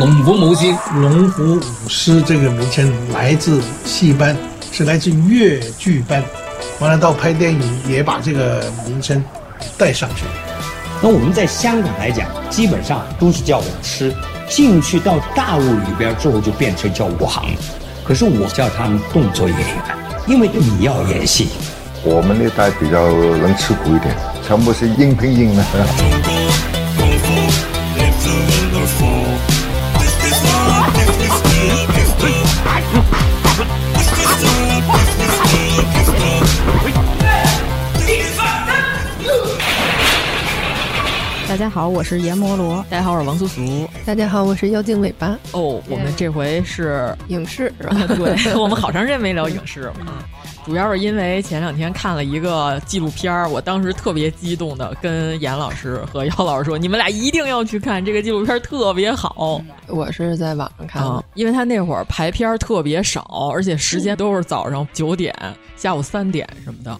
龙虎母亲，龙虎舞狮这个名称来自戏班，是来自越剧班。完了到拍电影也把这个名称带上去。那我们在香港来讲，基本上都是叫舞狮，进去到大陆里边之后就变成叫武行。可是我叫他们动作演员，因为你要演戏。我们那代比较能吃苦一点，全部是硬拼硬的。家好，我是阎摩罗。大家好，我是王苏苏。大家好，我是妖精尾巴。哦，我们这回是影视，对 我们好长时间没聊影视了。主要是因为前两天看了一个纪录片儿，我当时特别激动的跟严老师和姚老师说：“你们俩一定要去看这个纪录片，特别好。”我是在网上看的，因为他那会儿排片特别少，而且时间都是早上九点、下午三点什么的。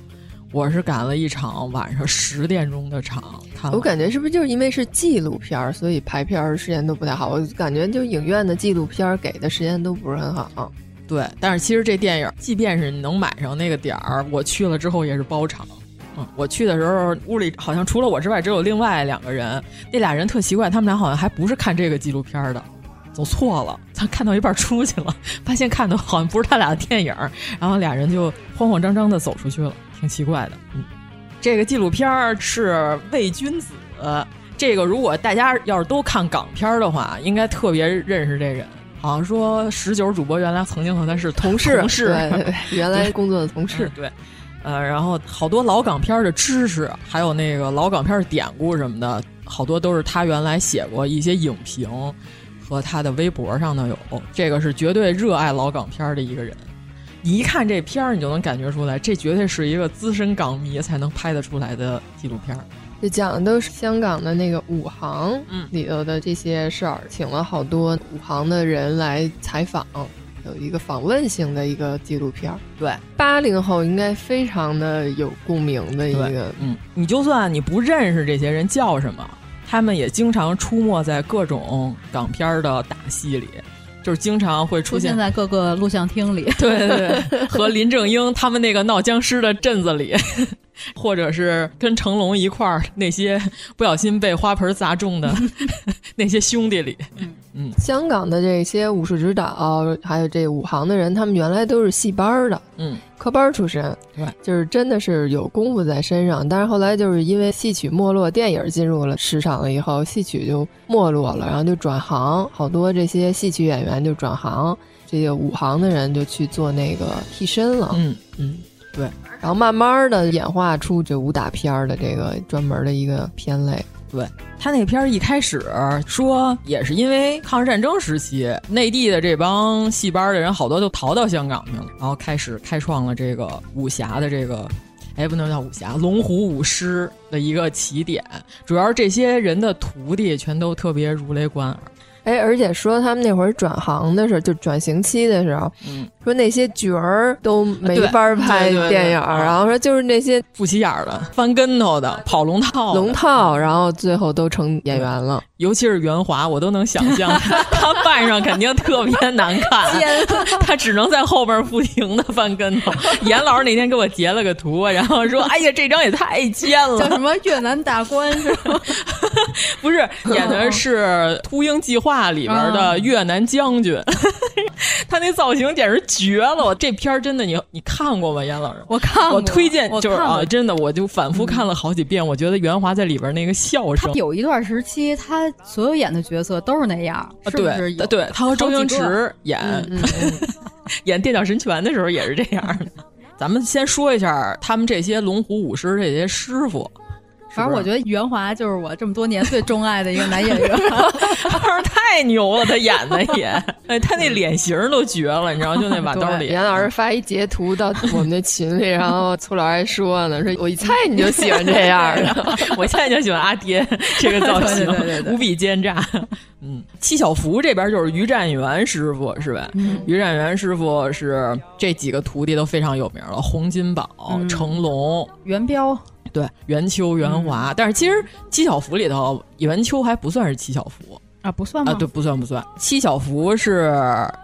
我是赶了一场晚上十点钟的场，看我感觉是不是就是因为是纪录片，所以排片时间都不太好。我感觉就影院的纪录片给的时间都不是很好。对，但是其实这电影，即便是你能买上那个点儿，我去了之后也是包场。嗯，我去的时候屋里好像除了我之外，只有另外两个人。那俩人特奇怪，他们俩好像还不是看这个纪录片的，走错了。他看到一半出去了，发现看的好像不是他俩的电影，然后俩人就慌慌张张的走出去了。挺奇怪的，嗯，这个纪录片是《伪君子》，这个如果大家要是都看港片的话，应该特别认识这人。好像说十九主播原来曾经和他是同事，同事，原来工作的同事，对，呃，然后好多老港片的知识，还有那个老港片的典故什么的，好多都是他原来写过一些影评和他的微博上头有。这个是绝对热爱老港片的一个人。你一看这片儿，你就能感觉出来，这绝对是一个资深港迷才能拍得出来的纪录片儿。这讲的都是香港的那个武行里头的这些事儿，请了好多武行的人来采访，有一个访问性的一个纪录片儿。对，八零后应该非常的有共鸣的一个。嗯，你就算你不认识这些人叫什么，他们也经常出没在各种港片的打戏里。就是经常会出现在各个录像厅里，对对对，和林正英他们那个闹僵尸的镇子里，或者是跟成龙一块儿那些不小心被花盆砸中的 那些兄弟里。嗯，香港的这些武术指导还有这武行的人，他们原来都是戏班的，嗯，科班出身，对，就是真的是有功夫在身上。但是后来就是因为戏曲没落，电影进入了市场了以后，戏曲就没落了，然后就转行，好多这些戏曲演员就转行，这些武行的人就去做那个替身了。嗯嗯，对，然后慢慢的演化出这武打片儿的这个专门的一个片类。对他那片儿一开始说也是因为抗日战争时期，内地的这帮戏班的人好多都逃到香港去了，然后开始开创了这个武侠的这个，哎，不能叫武侠，龙虎舞狮的一个起点。主要是这些人的徒弟全都特别如雷贯耳。哎，而且说他们那会儿转行的时候，就转型期的时候，嗯，说那些角儿都没法拍电影，然后说就是那些不起眼的、翻跟头的、跑龙套、龙套，然后最后都成演员了。尤其是袁华，我都能想象 他扮上肯定特别难看，他只能在后边不停的翻跟头。严老师那天给我截了个图，然后说：“哎呀，这张也太尖了。”叫什么越南大官是吗？不是，演的是《秃鹰计划》里边的越南将军。他那造型简直绝了！我这片儿真的，你你看过吗？严老师，我看过，我推荐就是啊，真的，我就反复看了好几遍。我觉得袁华在里边那个笑声，有一段时期，他所有演的角色都是那样，是不是？对，他和周星驰演 演《电脚神拳》的时候也是这样的。咱们先说一下他们这些龙虎舞狮这些师傅。反正我觉得袁华就是我这么多年最钟爱的一个男演员，太牛了，他演的也，哎，他那脸型都绝了，你知道，就那把刀脸。袁老师发一截图到我们的群里，然后粗老还说呢，说我一猜你就喜欢这样的，我现在就喜欢阿爹这个造型，对对对对无比奸诈。嗯，七小福这边就是于占元师傅是吧？于占元师傅是这几个徒弟都非常有名了，洪金宝、成龙、元彪。对，元秋、元华，但是其实七小福里头，元秋还不算是七小福啊，不算吗？啊，对，不算不算。七小福是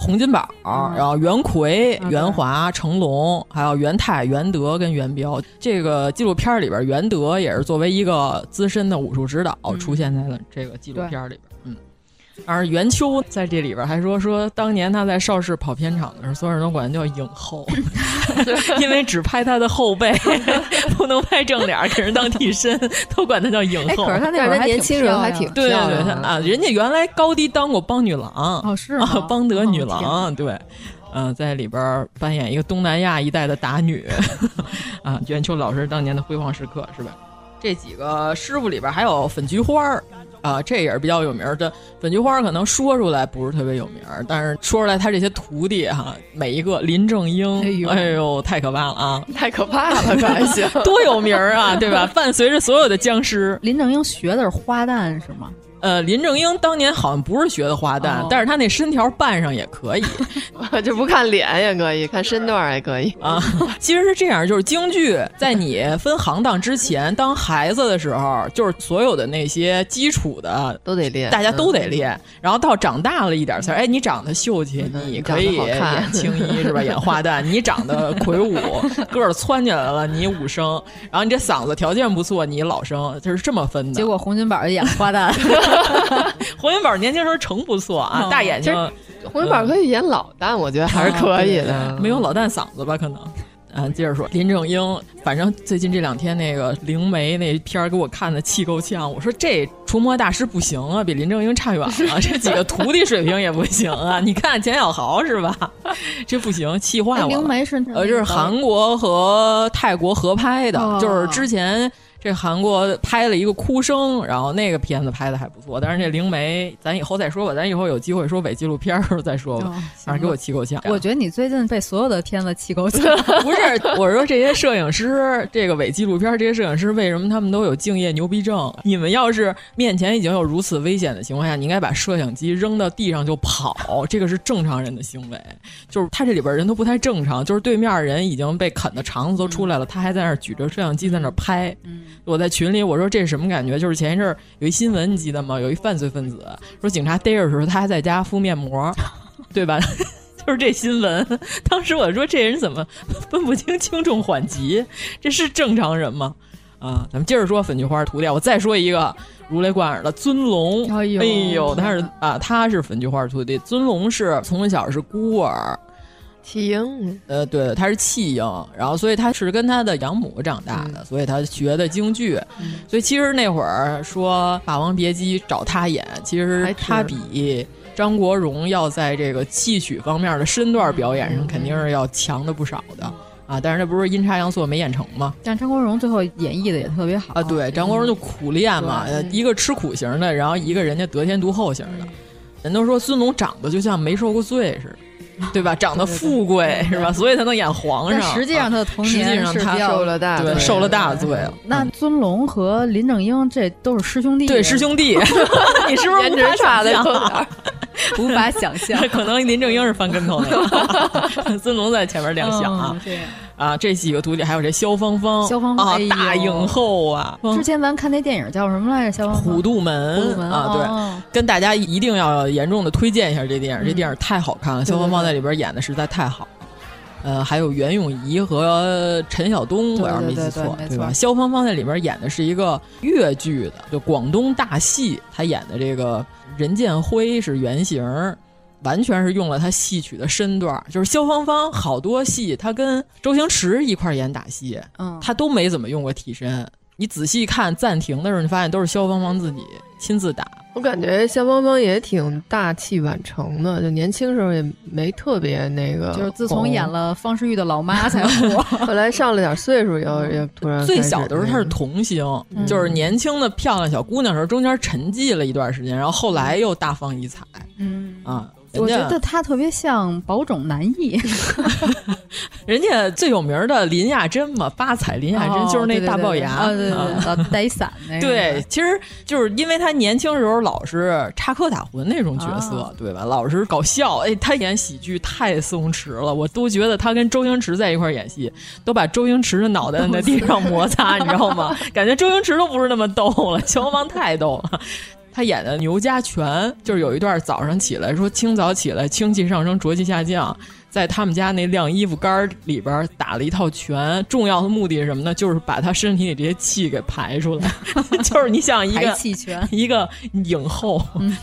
洪金宝，然后袁奎、袁华、成龙，还有袁泰、袁德跟袁彪。这个纪录片里边，袁德也是作为一个资深的武术指导出现在了这个纪录片里边。嗯。而袁秋在这里边还说说，当年他在邵氏跑片场的时候，所有人都管他叫影后，因为只拍他的后背，不能拍正脸，给人当替身，都管他叫影后。可是他那会儿年轻人还挺对对对啊，人家原来高低当过邦女郎哦，是啊，邦德女郎对，嗯，在里边扮演一个东南亚一带的打女 啊，袁秋老师当年的辉煌时刻是吧？这几个师傅里边还有粉菊花儿。啊，这也是比较有名的。本菊花可能说出来不是特别有名，但是说出来他这些徒弟哈，每一个林正英，哎呦，太可怕了啊！太可怕了，这还行？多有名啊，对吧？伴随着所有的僵尸。林正英学的是花旦是吗？呃，林正英当年好像不是学的花旦，但是他那身条扮上也可以，就不看脸也可以，看身段也可以啊。其实是这样，就是京剧在你分行当之前，当孩子的时候，就是所有的那些基础的都得练，大家都得练。然后到长大了一点才，哎，你长得秀气，你可以演青衣是吧？演花旦，你长得魁梧，个儿窜起来了，你武生。然后你这嗓子条件不错，你老生，就是这么分的。结果洪金宝演花旦。洪金宝年轻时候成不错啊，大眼睛。洪金宝可以演老旦，我觉得还是可以的，没有老旦嗓子吧？可能。啊，接着说林正英，反正最近这两天那个灵媒那片儿给我看的气够呛。我说这除魔大师不行啊，比林正英差远了。这几个徒弟水平也不行啊。你看钱小豪是吧？这不行，气坏我。灵媒是呃，这是韩国和泰国合拍的，就是之前。这韩国拍了一个哭声，然后那个片子拍的还不错，但是这灵媒咱以后再说吧，咱以后有机会说伪纪录片时候再说吧。反正给我气够呛。我觉得你最近被所有的片子气够呛。不是，我说这些摄影师，这个伪纪录片这些摄影师为什么他们都有敬业牛逼症？你们要是面前已经有如此危险的情况下，你应该把摄像机扔到地上就跑，这个是正常人的行为。就是他这里边人都不太正常，就是对面人已经被啃的肠子都出来了，他还在那举着摄像机在那拍。我在群里我说这是什么感觉？就是前一阵儿有一新闻你记得吗？有一犯罪分子说警察逮着的时候他还在家敷面膜，对吧？就是这新闻。当时我说这人怎么分不清轻重缓急？这是正常人吗？啊，咱们接着说粉菊花涂掉。我再说一个如雷贯耳的尊龙。哎呦，他是啊，他是粉菊花徒弟。尊龙是从小是孤儿。弃婴，呃，对，他是弃婴，然后所以他是跟他的养母长大的，所以他学的京剧，所以其实那会儿说《霸王别姬》找他演，其实他比张国荣要在这个戏曲方面的身段表演上肯定是要强的不少的啊。但是那不是阴差阳错没演成吗？但张国荣最后演绎的也特别好啊。对，张国荣就苦练嘛，一个吃苦型的，然后一个人家得天独厚型的。人都说孙龙长得就像没受过罪似的。对吧？长得富贵是吧？所以才能演皇上。实际上他的童年实际上他受了大对受了大罪了。那尊龙和林正英这都是师兄弟，对师兄弟。你是不是颜值差的有点？无法想象，可能林正英是翻跟头的，孙龙在前面亮相啊。啊，这几个徒弟还有这萧芳芳，萧芳芳大影后啊！之前咱看那电影叫什么来着？萧芳芳。虎度门啊，对，跟大家一定要严重的推荐一下这电影，这电影太好看了，萧芳芳在里边演的实在太好。呃，还有袁咏仪和陈晓东，我要是没记错，对吧？萧芳芳在里边演的是一个越剧的，就广东大戏，她演的这个任剑辉是原型。完全是用了他戏曲的身段，就是萧芳芳好多戏，他跟周星驰一块演打戏，嗯，他都没怎么用过替身。你仔细看暂停的时候，你发现都是萧芳芳自己亲自打。我感觉肖邦邦也挺大器晚成的，就年轻时候也没特别那个，就是自从演了方世玉的老妈才火，后来上了点岁数以后也突然。最小的时候她是童星，嗯、就是年轻的漂亮小姑娘时候，中间沉寂了一段时间，然后后来又大放异彩。嗯啊。我觉得他特别像宝冢男艺，人家最有名的林亚珍嘛，八彩林亚珍、哦、就是那大龅牙，对对对，带伞 那个。对，其实就是因为他年轻时候老是插科打诨那种角色，哦、对吧？老是搞笑，哎，他演喜剧太松弛了，我都觉得他跟周星驰在一块演戏，都把周星驰的脑袋在地上摩擦，你知道吗？感觉周星驰都不是那么逗了，萧芳芳太逗了。他演的牛家拳，就是有一段早上起来说清早起来清气上升浊气下降，在他们家那晾衣服杆里边打了一套拳，重要的目的是什么呢？就是把他身体里这些气给排出来，就是你想一个气拳，一个影后。嗯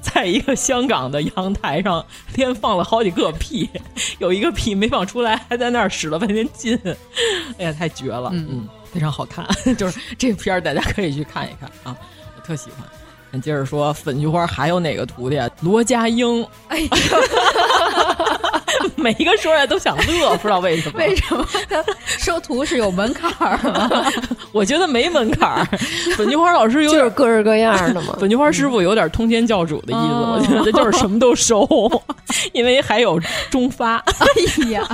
在一个香港的阳台上，连放了好几个屁，有一个屁没放出来，还在那儿使了半天劲，哎呀，太绝了，嗯嗯，非常好看，就是这片儿大家可以去看一看啊，我特喜欢。咱接着说，粉菊花还有哪个徒弟？罗家英。哎呀，每一个说出来都想乐，不知道为什么。为什么 收徒是有门槛儿吗？我觉得没门槛儿。粉菊花老师有就是各式各样的嘛。粉菊花师傅有点通天教主的意思，嗯、我觉得就是什么都收，因为还有中发。哎呀。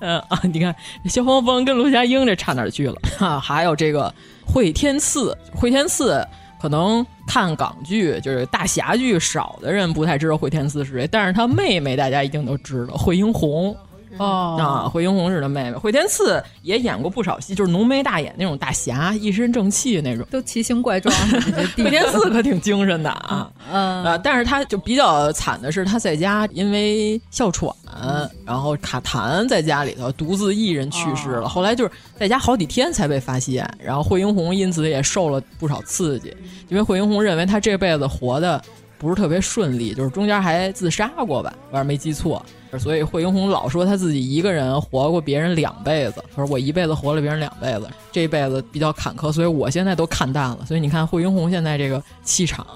嗯啊，你看萧芳芳跟罗家英这差哪儿去了啊？还有这个惠天赐，惠天赐。可能看港剧就是大侠剧少的人不太知道惠天赐是谁，但是他妹妹大家一定都知道，惠英红。哦啊，惠英红是他妹妹。惠天赐也演过不少戏，就是浓眉大眼那种大侠，一身正气那种，都奇形怪状。惠天赐可挺精神的啊，嗯啊，但是他就比较惨的是，他在家因为哮喘，然后卡痰，在家里头独自一人去世了。哦、后来就是在家好几天才被发现，然后惠英红因此也受了不少刺激，因为惠英红认为他这辈子活的不是特别顺利，就是中间还自杀过吧，要是没记错。所以惠英红老说他自己一个人活过别人两辈子，他说我一辈子活了别人两辈子，这一辈子比较坎坷，所以我现在都看淡了。所以你看惠英红现在这个气场，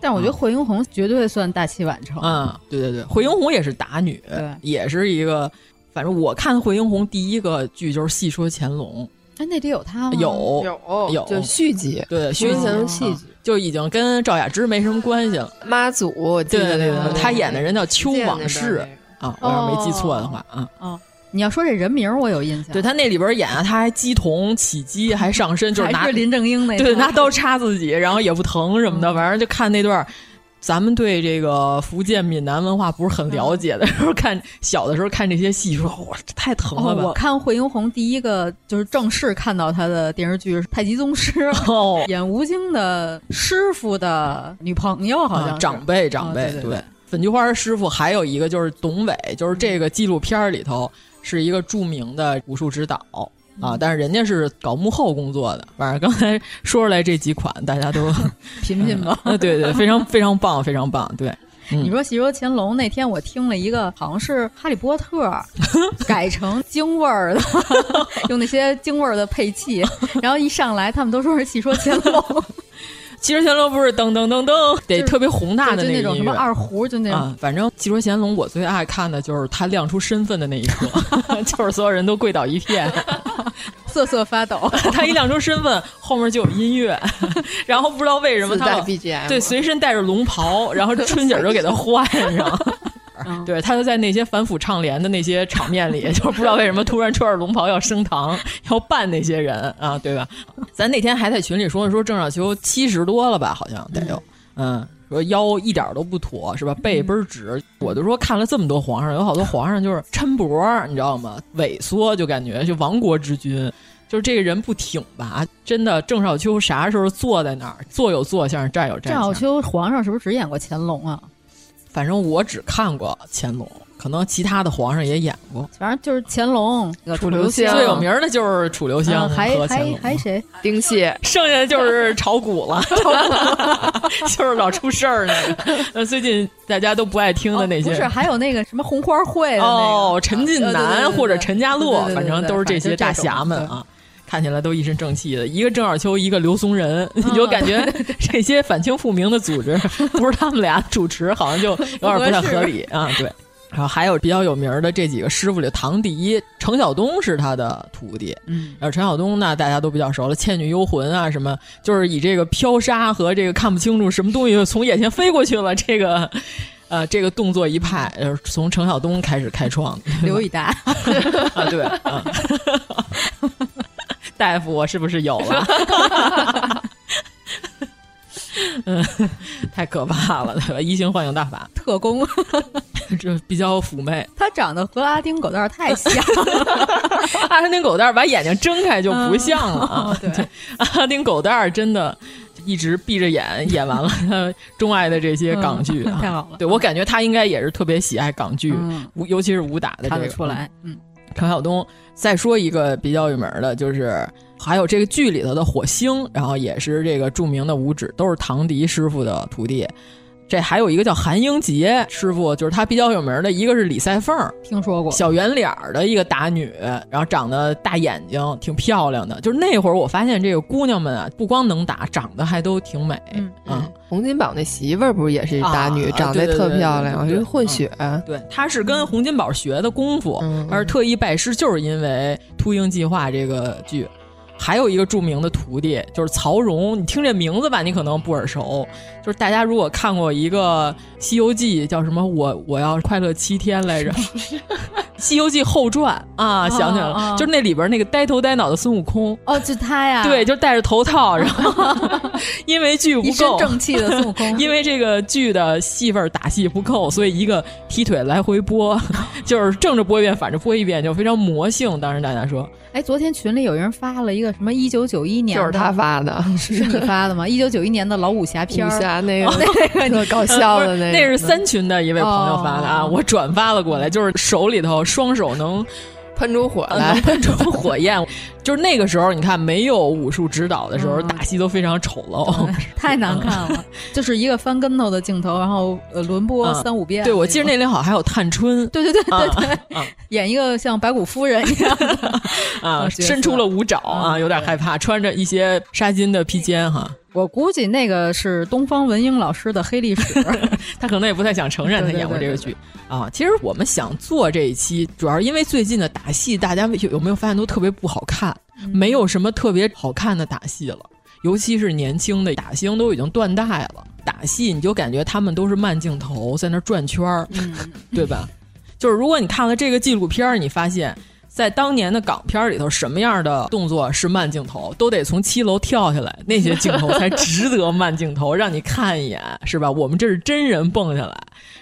但我觉得惠英红绝对算大器晚成。嗯，对对对，惠英红也是打女，也是一个，反正我看惠英红第一个剧就是《戏说乾隆》，哎，那里有他吗？有有有，就续集，对续集续集。就已经跟赵雅芝没什么关系了。妈祖，对对对，对他演的人叫邱往事。啊，我要是没记错的话啊，哦，你要说这人名我有印象。对他那里边演啊，他还鸡同起鸡，还上身，就是拿林正英那对拿刀插自己，然后也不疼什么的，反正就看那段。咱们对这个福建闽南文化不是很了解的时候，看小的时候看这些戏，说哇，这太疼了吧！我看惠英红第一个就是正式看到他的电视剧是《太极宗师》，哦，演吴京的师傅的女朋友，好像长辈长辈对。粉菊花师傅还有一个就是董伟，就是这个纪录片里头是一个著名的武术指导啊，但是人家是搞幕后工作的。反正刚才说出来这几款，大家都 品品吧。对对，非常非常棒，非常棒。对，嗯、你说《戏说乾隆》那天我听了一个，好像是《哈利波特 》改成京味儿的，用那些京味儿的配器，然后一上来他们都说是《戏说乾隆》。戏说乾隆不是噔噔噔噔，得特别宏大的那种什么二胡，就那种。啊，反正戏说乾隆，我最爱看的就是他亮出身份的那一刻，就是所有人都跪倒一片，瑟瑟发抖。他一亮出身份，后面就有音乐，然后不知道为什么他 BGM 对随身带着龙袍，然后春姐就给他换上。对，他就在那些反腐倡廉的那些场面里，就是不知道为什么突然穿着龙袍要升堂，要办那些人啊，对吧？咱那天还在群里说说郑少秋七十多了吧，好像得有，嗯，说腰一点都不妥，是吧？背倍儿直，我就说看了这么多皇上，有好多皇上就是抻脖，你知道吗？萎缩，就感觉就亡国之君，就是这个人不挺拔，真的。郑少秋啥时候坐在那儿，坐有坐相，站有站相。郑少秋皇上是不是只演过乾隆啊？反正我只看过乾隆，可能其他的皇上也演过，反正就是乾隆、楚留香，最有名的就是楚留香、嗯、还还还谁？丁蟹，剩下的就是炒股了，就是老出事儿那个。呃，最近大家都不爱听的那些，哦、不是还有那个什么红花会、那个、哦，陈近南或者陈家洛，反正都是这些大侠们啊。看起来都一身正气的，一个郑少秋，一个刘松仁，你 就感觉这些反清复明的组织 不是他们俩主持，好像就有点不太合理 啊。对，然后还有比较有名的这几个师傅里，唐迪、程晓东是他的徒弟。嗯，然后程晓东呢，大家都比较熟了，《倩女幽魂》啊，什么就是以这个飘沙和这个看不清楚什么东西从眼前飞过去了这个。呃，这个动作一派，呃，从程晓东开始开创的，刘以达啊，对，啊、大夫，我是不是有了？嗯，太可怕了，对吧？移形换影大法，特工，这比较妩媚。他长得和阿丁狗蛋太像了，阿丁狗蛋把眼睛睁开就不像了啊！嗯、对，阿丁狗蛋真的。一直闭着眼演完了他钟爱的这些港剧、嗯，太好了。对我感觉他应该也是特别喜爱港剧，嗯、尤其是武打的这个。看得出来，嗯。程晓东，再说一个比较有名的，就是还有这个剧里头的火星，然后也是这个著名的五指，都是唐迪师傅的徒弟。这还有一个叫韩英杰师傅，就是他比较有名的一个是李赛凤，听说过小圆脸的一个打女，然后长得大眼睛，挺漂亮的。就是那会儿我发现这个姑娘们啊，不光能打，长得还都挺美。嗯嗯，洪金宝那媳妇儿不是也是打女，啊、长得特漂亮，是混血。对，她是跟洪金宝学的功夫，嗯、而特意拜师，就是因为《秃鹰计划》这个剧。还有一个著名的徒弟就是曹荣，你听这名字吧，你可能不耳熟。就是大家如果看过一个《西游记》，叫什么？我我要快乐七天来着，《西游记后传》啊，想起来了，就是那里边那个呆头呆脑的孙悟空。哦，就他呀。对，就戴着头套，然后 因为剧不够，正气的孙悟空。因为这个剧的戏份打戏不够，所以一个踢腿来回播，就是正着播一遍，反着播一遍，就非常魔性。当时大家说，哎，昨天群里有人发了一个什么一九九一年，就是他发的，是你发的吗？一九九一年的老武侠片，武侠那个那个 搞笑的那个，那是三群的一位朋友发的啊，我转发了过来，就是手里头双手能喷出火来，能喷出火焰。就是那个时候，你看没有武术指导的时候，打戏都非常丑陋，太难看了。就是一个翻跟头的镜头，然后呃轮播三五遍。对，我记得那里好像还有探春。对对对对对，演一个像白骨夫人一样的啊，伸出了五爪啊，有点害怕，穿着一些纱巾的披肩哈。我估计那个是东方文英老师的黑历史，他可能也不太想承认他演过这个剧啊。其实我们想做这一期，主要是因为最近的打戏，大家有有没有发现都特别不好看，没有什么特别好看的打戏了，尤其是年轻的打星都已经断代了。打戏你就感觉他们都是慢镜头在那转圈儿，嗯、对吧？就是如果你看了这个纪录片，你发现。在当年的港片里头，什么样的动作是慢镜头，都得从七楼跳下来，那些镜头才值得慢镜头，让你看一眼，是吧？我们这是真人蹦下来，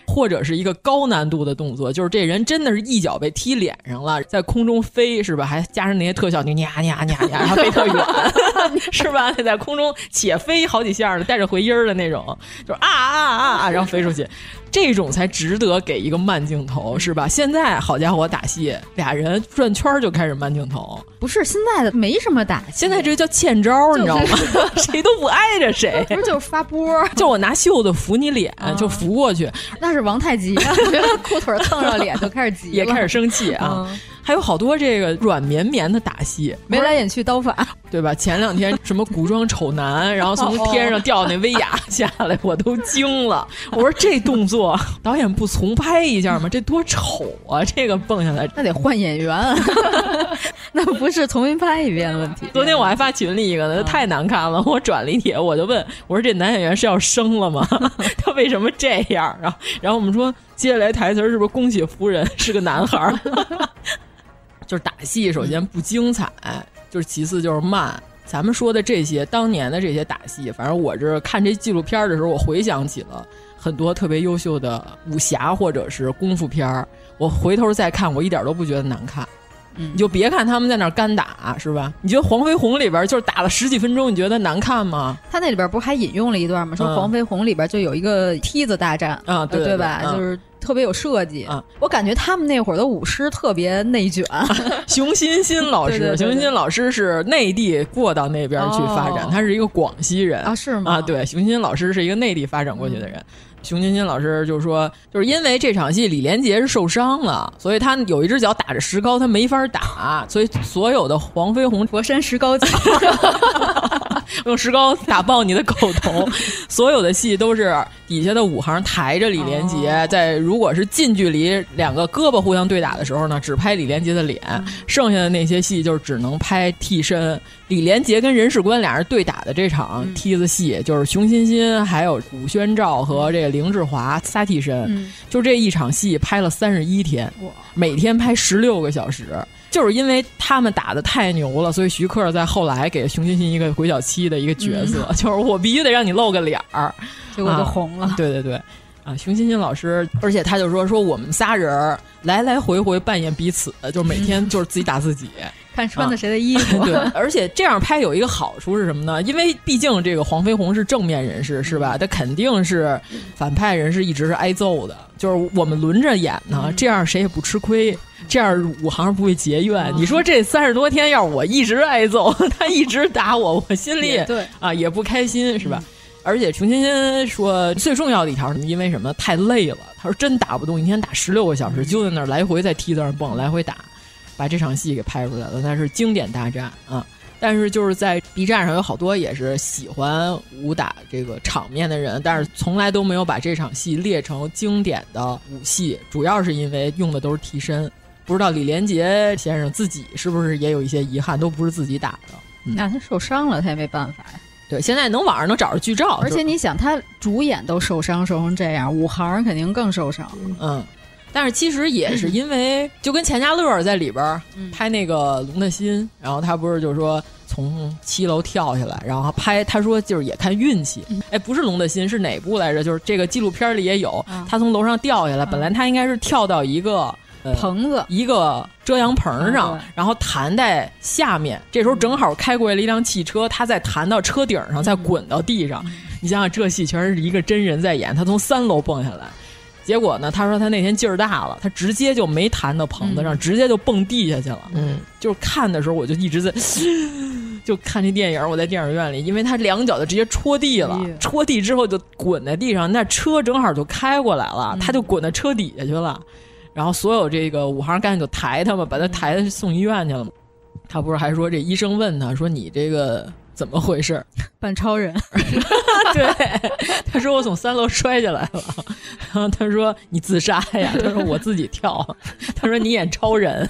或者是一个高难度的动作，就是这人真的是一脚被踢脸上了，在空中飞，是吧？还加上那些特效，你呀呀呀呀，然后飞特远，是吧？在空中且飞好几下的，带着回音的那种，就是啊啊啊啊，然后飞出去。这种才值得给一个慢镜头，是吧？现在好家伙，打戏俩人转圈就开始慢镜头，不是现在的没什么打戏，现在这叫欠招，你知道吗？谁都不挨着谁，不是就是发波，就我拿袖子扶你脸，就扶过去，那是王太极，裤腿蹭上脸就开始急，也开始生气啊。还有好多这个软绵绵的打戏，眉来眼去刀法，对吧？前两天 什么古装丑男，然后从天上掉那威亚下来，我都惊了。我说这动作 导演不重拍一下吗？这多丑啊！这个蹦下来，那得换演员，那不是重新拍一遍的问题。昨天我还发群里一个呢，太难看了，我转了一帖，我就问我说这男演员是要生了吗？他为什么这样？然后然后我们说接下来台词是不是恭喜夫人是个男孩？就是打戏，首先不精彩，就是其次就是慢。咱们说的这些当年的这些打戏，反正我这看这纪录片的时候，我回想起了很多特别优秀的武侠或者是功夫片儿。我回头再看，我一点都不觉得难看。嗯，你就别看他们在那儿干打，是吧？你觉得黄飞鸿里边就是打了十几分钟，你觉得难看吗？他那里边不是还引用了一段吗？说黄飞鸿里边就有一个梯子大战啊，对对吧？嗯、就是。特别有设计啊。我感觉他们那会儿的舞狮特别内卷。熊欣欣老师，熊欣欣老师是内地过到那边去发展，他是一个广西人啊，是吗？啊，对，熊欣欣老师是一个内地发展过去的人。熊欣欣老师就说，就是因为这场戏李连杰是受伤了，所以他有一只脚打着石膏，他没法打，所以所有的黄飞鸿佛山石膏脚。用石膏打爆你的狗头，所有的戏都是底下的武行抬着李连杰，哦、在如果是近距离两个胳膊互相对打的时候呢，只拍李连杰的脸，嗯、剩下的那些戏就是只能拍替身。李连杰跟任世官俩人对打的这场梯子戏，嗯、就是熊欣欣还有古宣照和这个凌志华仨替身，嗯、就这一场戏拍了三十一天，每天拍十六个小时。就是因为他们打的太牛了，所以徐克在后来给熊欣欣一个鬼脚七的一个角色，嗯、就是我必须得让你露个脸儿，结果就红了。啊、对对对，啊，熊欣欣老师，而且他就说说我们仨人来来回回扮演彼此，就是每天就是自己打自己。看穿的谁的衣服，啊、对，而且这样拍有一个好处是什么呢？因为毕竟这个黄飞鸿是正面人士，是吧？他肯定是反派人士，一直是挨揍的。就是我们轮着演呢，这样谁也不吃亏，这样武行不会结怨。你说这三十多天，要是我一直挨揍，他一直打我，我心里对啊也不开心，是吧？而且熊欣欣说，最重要的一条是因为什么？太累了。他说真打不动，一天打十六个小时，就在那儿来回在梯子上蹦，来回打。把这场戏给拍出来了，那是经典大战啊！但是就是在 B 站上有好多也是喜欢武打这个场面的人，但是从来都没有把这场戏列成经典的武戏，主要是因为用的都是替身。不知道李连杰先生自己是不是也有一些遗憾，都不是自己打的。嗯、那他受伤了，他也没办法呀。对，现在能网上能找着剧照，而且你想，他主演都受伤，受成这样，武行肯定更受伤。嗯。但是其实也是 因为，就跟钱嘉乐在里边拍那个《龙的心》，然后他不是就说从七楼跳下来，然后拍他说就是也看运气。哎，不是《龙的心》，是哪部来着？就是这个纪录片里也有，他从楼上掉下来，本来他应该是跳到一个棚子、一个遮阳棚上，然后弹在下面。这时候正好开过来了一辆汽车，他再弹到车顶上，再滚到地上。你想想，这戏全是一个真人在演，他从三楼蹦下来。结果呢？他说他那天劲儿大了，他直接就没弹到棚子上，嗯、直接就蹦地下去了。嗯，就是看的时候我就一直在，就看这电影。我在电影院里，因为他两脚就直接戳地了，哎、戳地之后就滚在地上，那车正好就开过来了，嗯、他就滚到车底下去了。然后所有这个武行干就抬他嘛，把他抬送医院去了。他不是还说这医生问他说你这个。怎么回事？扮超人，对，他说我从三楼摔下来了，然 后他说你自杀呀？他说我自己跳，他说你演超人，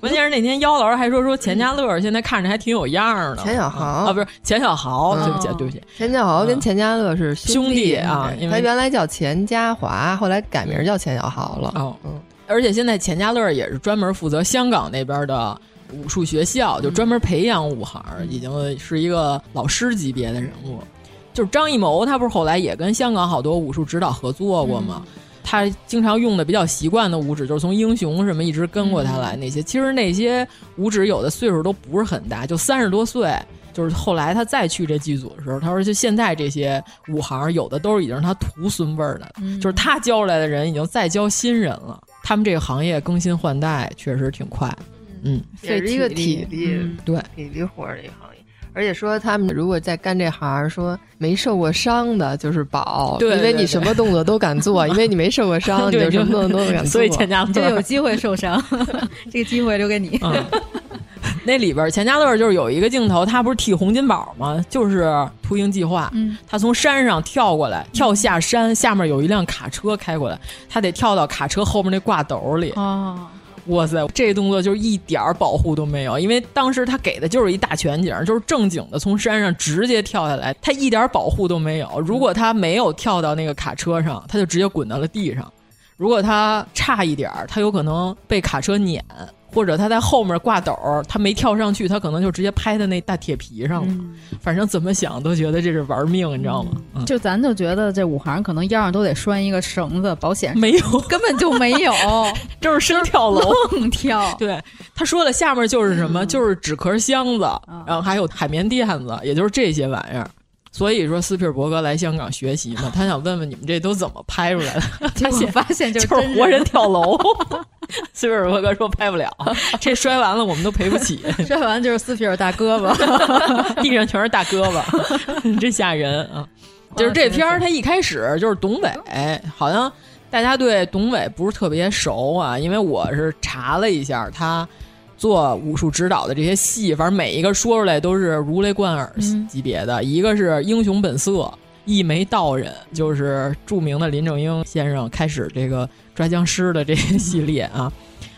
关键是那天妖老师还说说钱嘉乐现在看着还挺有样的，钱小豪。啊，不是钱小豪，对不起对不起，钱小豪跟钱嘉乐是兄弟啊，他原来叫钱嘉华，后来改名叫钱小豪了，哦，嗯，而且现在钱嘉乐也是专门负责香港那边的。武术学校就专门培养武行，已经是一个老师级别的人物。就是张艺谋，他不是后来也跟香港好多武术指导合作过吗？嗯、他经常用的比较习惯的武指，就是从英雄什么一直跟过他来那些。其实那些武指有的岁数都不是很大，就三十多岁。就是后来他再去这剧组的时候，他说就现在这些武行有的都是已经是他徒孙辈儿的，嗯、就是他教出来的人已经在教新人了。他们这个行业更新换代确实挺快。嗯，也是一个体力，嗯、对体力活的一个行业。而且说他们如果在干这行，说没受过伤的就是宝，对，因为你什么动作都敢做，因为你没受过伤，你就什么动作都敢做。所以钱家乐就有机会受伤，这个机会留给你。嗯、那里边钱嘉乐就是有一个镜头，他不是替洪金宝吗？就是《秃鹰计划》，嗯，他从山上跳过来，跳下山，下面有一辆卡车开过来，他得跳到卡车后面那挂斗里。哦。哇塞，这动作就是一点儿保护都没有，因为当时他给的就是一大全景，就是正经的从山上直接跳下来，他一点保护都没有。如果他没有跳到那个卡车上，他就直接滚到了地上；如果他差一点儿，他有可能被卡车碾，或者他在后面挂斗，他没跳上去，他可能就直接拍在那大铁皮上了。嗯、反正怎么想都觉得这是玩命，你知道吗？嗯、就咱就觉得这五行可能腰上都得拴一个绳子，保险没有，根本就没有，就是生跳楼。愣跳。对，他说的，下面就是什么，嗯、就是纸壳箱子，然后还有海绵垫子，也就是这些玩意儿。所以说斯皮尔伯格来香港学习嘛，他想问问你们这都怎么拍出来的？结果发现就是真活人跳楼。斯皮尔伯格说拍不了，这摔完了我们都赔不起。摔完就是斯皮尔大胳膊，地上全是大胳膊，真吓人啊！就是这片儿，他一开始就是董伟，好像大家对董伟不是特别熟啊，因为我是查了一下他。做武术指导的这些戏，反正每一个说出来都是如雷贯耳级别的。一个是《英雄本色》，一眉道人，就是著名的林正英先生开始这个抓僵尸的这个系列啊，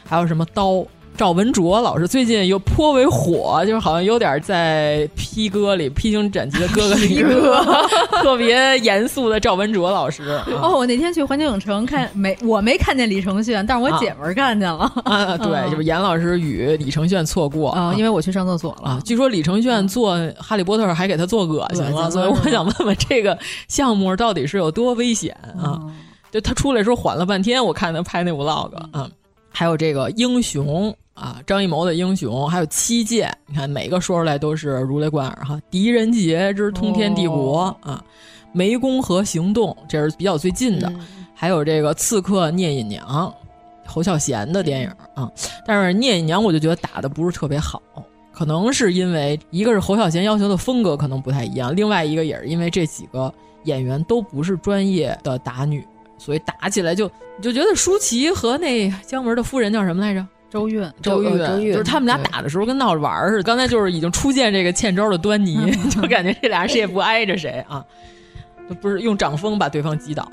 还有什么刀。赵文卓老师最近又颇为火，就是好像有点在《披哥》里《披荆斩棘的哥哥 》里 特别严肃的赵文卓老师。哦，我那天去环球影城看，没我没看见李承铉，但是我姐们儿看见了。啊，对，就是严老师与李承铉错过啊，因为我去上厕所了。据说李承铉做《哈利波特》还给他做恶心了，所以我想问问这个项目到底是有多危险啊？就他出来时候缓了半天，我看他拍那 vlog 啊，还有这个英雄。啊，张艺谋的英雄，还有七剑，你看每个说出来都是如雷贯耳哈。狄仁杰之通天帝国啊，湄公河行动，这是比较最近的。还有这个刺客聂隐娘，侯孝贤的电影啊。但是聂隐娘我就觉得打的不是特别好，可能是因为一个是侯孝贤要求的风格可能不太一样，另外一个也是因为这几个演员都不是专业的打女，所以打起来就你就觉得舒淇和那姜文的夫人叫什么来着？周韵，周韵，周韵就是他们俩打的时候跟闹着玩儿似的。刚才就是已经出现这个欠招的端倪，就感觉这俩谁也不挨着谁啊，就不是用掌风把对方击倒。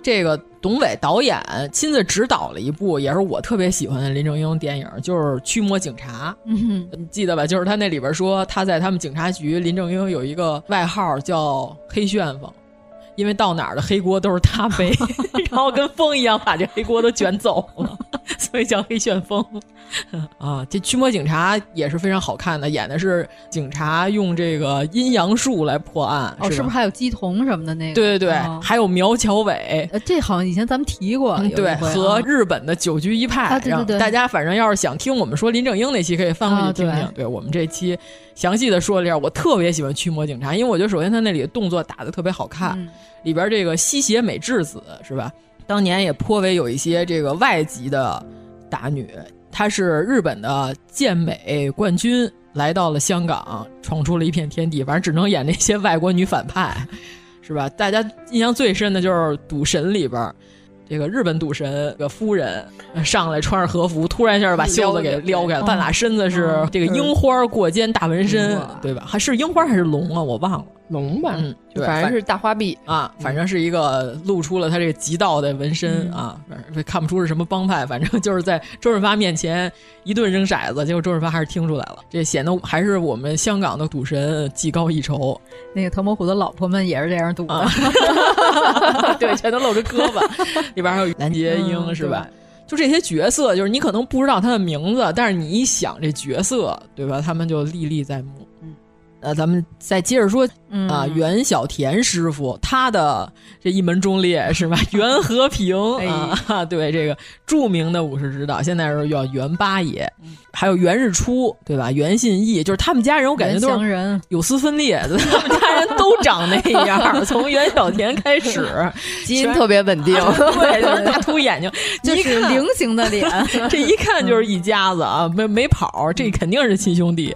这个董伟导演亲自指导了一部，也是我特别喜欢的林正英电影，就是《驱魔警察》，嗯，记得吧？就是他那里边说他在他们警察局，林正英有一个外号叫黑旋风。因为到哪儿的黑锅都是他背，然后跟风一样把这黑锅都卷走了，所以叫黑旋风。啊，这驱魔警察也是非常好看的，演的是警察用这个阴阳术来破案。哦，是不是还有姬童什么的那个？对对对，还有苗侨伟。这好像以前咱们提过。对，和日本的九局一派。对对对。大家反正要是想听我们说林正英那期，可以翻回去听听。对我们这期详细的说了一下，我特别喜欢驱魔警察，因为我觉得首先他那里的动作打的特别好看。里边这个西邪美智子是吧？当年也颇为有一些这个外籍的打女，她是日本的健美冠军，来到了香港，闯出了一片天地。反正只能演那些外国女反派，是吧？大家印象最深的就是《赌神》里边。这个日本赌神的夫人上来穿着和服，突然一下把袖子给撩开了，半拉身子是这个樱花过肩大纹身，对吧？还是樱花还是龙啊？我忘了，龙吧，嗯，反正是大花臂啊，反正是一个露出了他这个极道的纹身啊，反正看不出是什么帮派，反正 就是在周润发面前一顿扔骰子，结果周润发还是听出来了，这显得还是我们香港的赌神技高一筹。那个唐伯虎的老婆们也是这样赌的，对，全都露着胳膊。里边还有蓝洁瑛是吧？就这些角色，就是你可能不知道他的名字，但是你一想这角色，对吧？他们就历历在目。嗯，那咱们再接着说啊，袁小田师傅他的这一门忠烈是吧？袁和平 啊，对这个著名的武士指导，现在是叫袁八爷，还有袁日初，对吧？袁信义，就是他们家人，我感觉都是有丝分裂，他们家人都长那样，从袁小田开始，基因特别稳定，对，就是大凸眼睛，就是菱形的脸，这一看就是一家子啊，没没跑，这肯定是亲兄弟。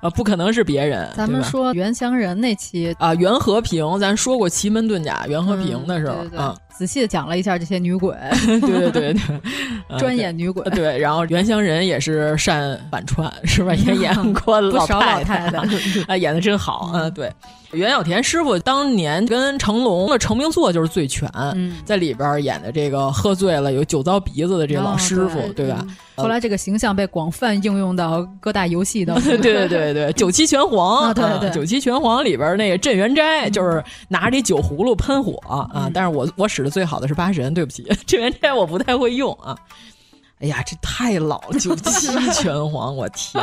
啊，不可能是别人。咱们说袁湘仁那期啊，袁和平，咱说过奇门遁甲袁和平的时候啊，仔细的讲了一下这些女鬼，对对对对，专演女鬼。对，然后袁湘仁也是善反串，是吧？也演过老太太啊，演的真好。嗯，对。袁小田师傅当年跟成龙的成名作就是《醉拳》，在里边演的这个喝醉了有酒糟鼻子的这老师傅，对吧？后来这个形象被广泛应用到各大游戏当中。对对对对，九七拳皇，对对，九七拳皇里边那个镇元斋就是拿着这酒葫芦喷火啊，但是我我使的最好的是八神，对不起，镇元斋我不太会用啊。哎呀，这太老，九七拳皇，我天！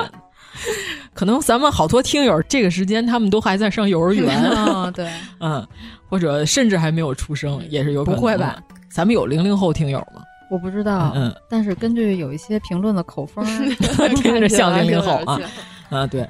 可能咱们好多听友这个时间他们都还在上幼儿园啊，对，嗯，或者甚至还没有出生，也是有可能。不会吧？咱们有零零后听友吗？我不知道，嗯，但是根据有一些评论的口风，听着像零零后啊，啊，对。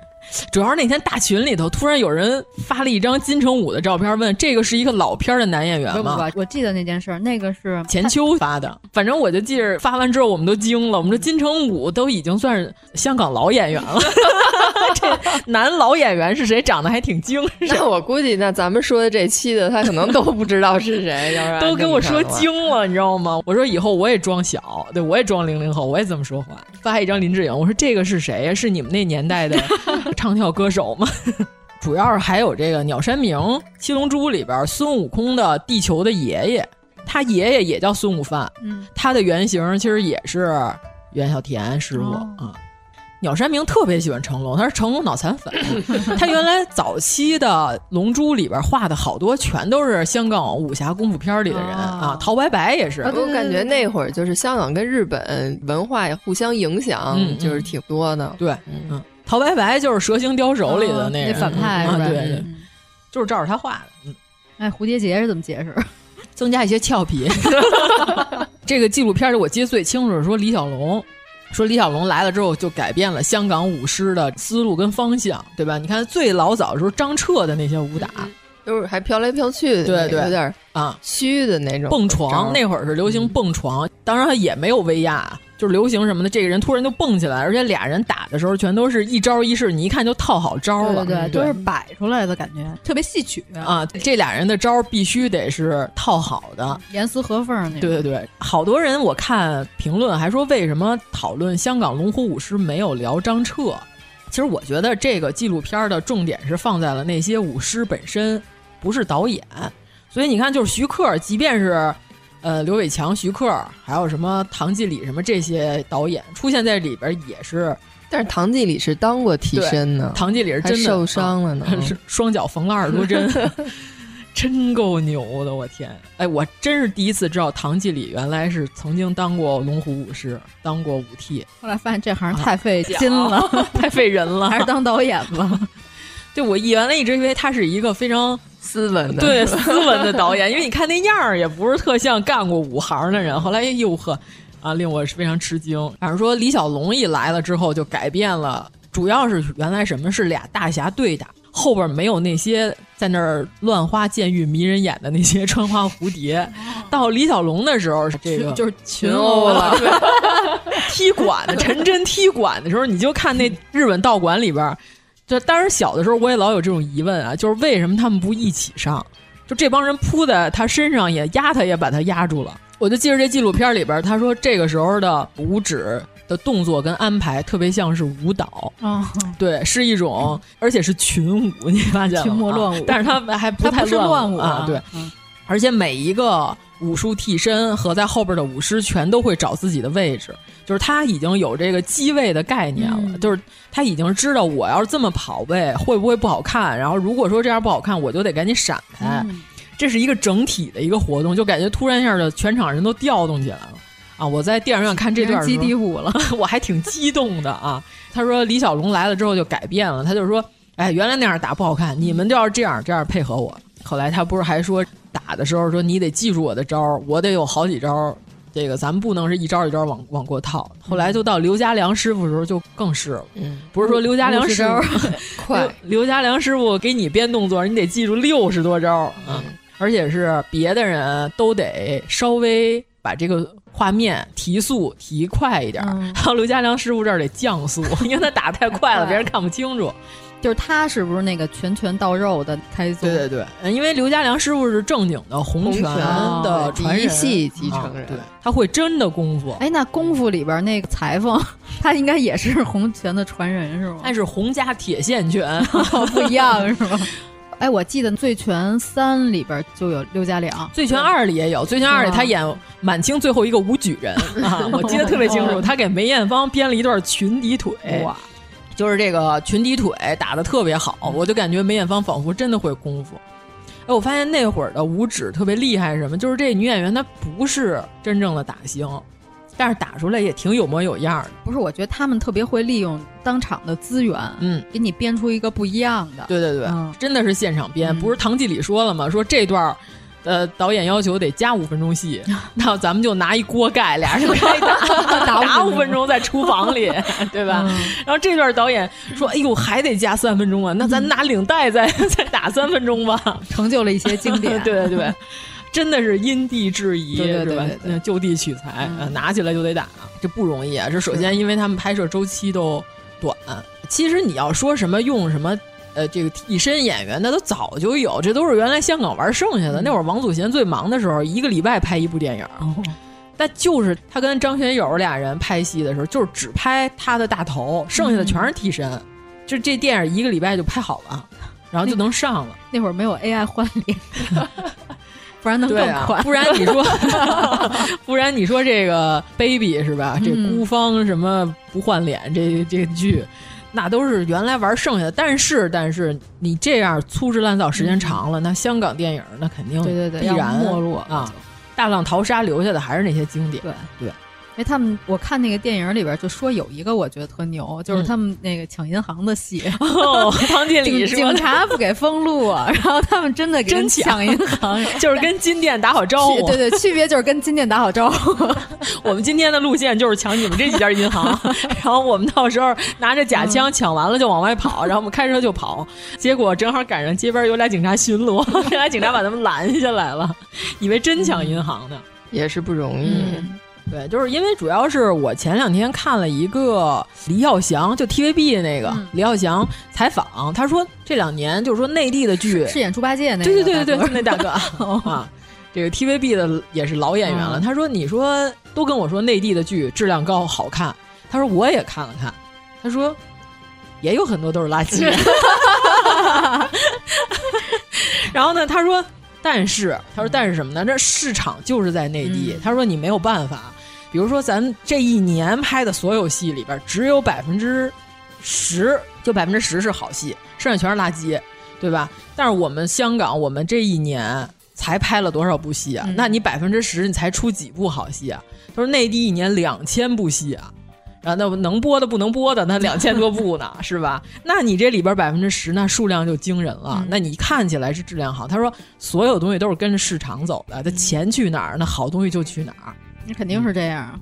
主要是那天大群里头突然有人发了一张金城武的照片，问这个是一个老片的男演员吗？不不，我记得那件事，那个是钱秋发的。反正我就记着发完之后，我们都惊了。我们说金城武都已经算是香港老演员了，这男老演员是谁？长得还挺精神。那我估计，那咱们说的这期的他可能都不知道是谁，要不然 都跟我说惊了，你知道吗？我说以后我也装小，对我也装零零后，我也这么说话。发一张林志颖，我说这个是谁呀？是你们那年代的唱跳歌手嘛？主要是还有这个鸟山明，《七龙珠》里边孙悟空的地球的爷爷，他爷爷也叫孙悟饭，嗯，他的原型其实也是袁小田师傅啊。嗯鸟山明特别喜欢成龙，他是成龙脑残粉。他原来早期的《龙珠》里边画的好多全都是香港武侠功夫片里的人啊，陶白白也是。我感觉那会儿就是香港跟日本文化互相影响，嗯就是挺多的。对，嗯，陶白白就是《蛇形刁手》里的那那反派是吧？对对，就是照着他画的。嗯，哎，蝴蝶结是怎么解释？增加一些俏皮。这个纪录片里我记得最清楚是说李小龙，说李小龙来了之后就改变了香港舞狮的思路跟方向，对吧？你看最老早的时候张彻的那些武打。都是还飘来飘去的，对对，有点啊虚的那种。蹦床那会儿是流行蹦床，当然他也没有威亚，就是流行什么的，这个人突然就蹦起来，而且俩人打的时候全都是一招一式，你一看就套好招了，对对，都是摆出来的感觉，特别戏曲啊。这俩人的招必须得是套好的，严丝合缝那种。对对对，好多人我看评论还说，为什么讨论香港龙虎舞狮没有聊张彻？其实我觉得这个纪录片的重点是放在了那些舞狮本身。不是导演，所以你看，就是徐克，即便是，呃，刘伟强、徐克，还有什么唐季礼什么这些导演出现在里边也是，但是唐季礼是当过替身呢，唐季礼是真的受伤了呢，是双脚缝了二十多针，真够牛的，我天！哎，我真是第一次知道唐季礼原来是曾经当过龙虎武师，当过武替，后来发现这行太费心了，太费人了，还是当导演吧。就，我原来一直以为他是一个非常斯文的，对斯文的导演，因为你看那样儿也不是特像干过武行的人。后来呦呵，啊，令我是非常吃惊。反正说李小龙一来了之后就改变了，主要是原来什么是俩大侠对打，后边没有那些在那儿乱花渐欲迷人眼的那些 穿花蝴蝶。到李小龙的时候，这个就是群殴了，踢馆的陈真踢馆的时候，你就看那日本道馆里边。就当时小的时候，我也老有这种疑问啊，就是为什么他们不一起上？就这帮人扑在他身上，也压他，也把他压住了。我就记着这纪录片里边，他说这个时候的舞指的动作跟安排特别像是舞蹈，哦，对，是一种，而且是群舞，你发现了？群魔乱舞，但是他们还不太乱舞啊，对，而且每一个武术替身和在后边的武师全都会找自己的位置。就是他已经有这个机位的概念了，嗯、就是他已经知道我要是这么跑位会不会不好看，然后如果说这样不好看，我就得赶紧闪开。嗯、这是一个整体的一个活动，就感觉突然一下的全场人都调动起来了啊！我在电影院看这段基地舞了，我还挺激动的啊。他说李小龙来了之后就改变了，他就说：“哎，原来那样打不好看，你们就要这样这样配合我。”后来他不是还说打的时候说你得记住我的招，我得有好几招。这个咱们不能是一招一招往往过套。后来就到刘家良师傅的时候就更是了，嗯，不是说刘家良师傅 快，刘家良师傅给你编动作，你得记住六十多招啊，嗯、而且是别的人都得稍微把这个画面提速提快一点，嗯、然后刘家良师傅这儿得降速，因为他打太快了，别人看不清楚。就是他是不是那个拳拳到肉的开宗？对对对，因为刘家良师傅是正经的洪拳的传人，系继承人，对，他会真的功夫。哎，那功夫里边那个裁缝，他应该也是洪拳的传人是吗？那是洪家铁线拳，不一样是吗？哎，我记得《醉拳三》里边就有刘家良，《醉拳二》里也有，《醉拳二》里他演满清最后一个武举人啊，我记得特别清楚，他给梅艳芳编了一段群敌腿，哇。就是这个群敌腿打的特别好，我就感觉梅艳芳仿佛真的会功夫。哎，我发现那会儿的武指特别厉害是什么？就是这女演员她不是真正的打星，但是打出来也挺有模有样的。不是，我觉得他们特别会利用当场的资源，嗯，给你编出一个不一样的。对对对，嗯、真的是现场编，不是唐季礼说了吗？说这段。呃，导演要求得加五分钟戏，那咱们就拿一锅盖，俩人就开打，打五分钟在厨房里，对吧？嗯、然后这段导演说：“哎呦，还得加三分钟啊，那咱拿领带再再打三分钟吧。”成就了一些经典，对对对，真的是因地制宜，对对对是吧？对就地取材，嗯、拿起来就得打，这不容易啊！这首先，因为他们拍摄周期都短，其实你要说什么用什么。呃，这个替身演员那都早就有，这都是原来香港玩剩下的。嗯、那会儿王祖贤最忙的时候，一个礼拜拍一部电影。哦、但就是他跟张学友俩人拍戏的时候，就是只拍他的大头，剩下的全是替身。嗯、就这电影一个礼拜就拍好了，然后就能上了。那会儿没有 AI 换脸，不然能更快。啊、不然你说，不然你说这个 Baby 是吧？这孤芳什么不换脸这这个剧。那都是原来玩剩下的，但是但是你这样粗制滥造时间长了，嗯、那香港电影那肯定对对对必然没落啊！大浪淘沙留下的还是那些经典。对对，哎，他们我看那个电影里边就说有一个我觉得特牛，就是他们那个抢银行的戏，嗯、哦，汤经理警察不给封路，然后他们真的给真抢银行，就是跟金店打好招呼。对对，区别就是跟金店打好招呼。我们今天的路线就是抢你们这几家银行，然后我们到时候拿着假枪抢完了就往外跑，然后我们开车就跑，结果正好赶上街边有俩警察巡逻，这 俩警察把他们拦下来了，以为真抢银行呢，也是不容易。嗯对，就是因为主要是我前两天看了一个李耀祥，就 TVB 的那个、嗯、李耀祥采访，他说这两年就是说内地的剧是演猪八戒那个，对对对对对，那大哥 啊，这个 TVB 的也是老演员了。嗯、他说你说都跟我说内地的剧质量高好看，他说我也看了看，他说也有很多都是垃圾。然后呢，他说。但是他说，但是什么呢？这市场就是在内地。嗯、他说你没有办法，比如说咱这一年拍的所有戏里边，只有百分之十，就百分之十是好戏，剩下全是垃圾，对吧？但是我们香港，我们这一年才拍了多少部戏啊？嗯、那你百分之十，你才出几部好戏啊？他说内地一年两千部戏啊。啊，那能播的不能播的，那两千多部呢，是吧？那你这里边百分之十，那数量就惊人了。嗯、那你看起来是质量好，他说所有东西都是跟着市场走的，他钱去哪儿，那好东西就去哪儿。那肯定是这样。嗯、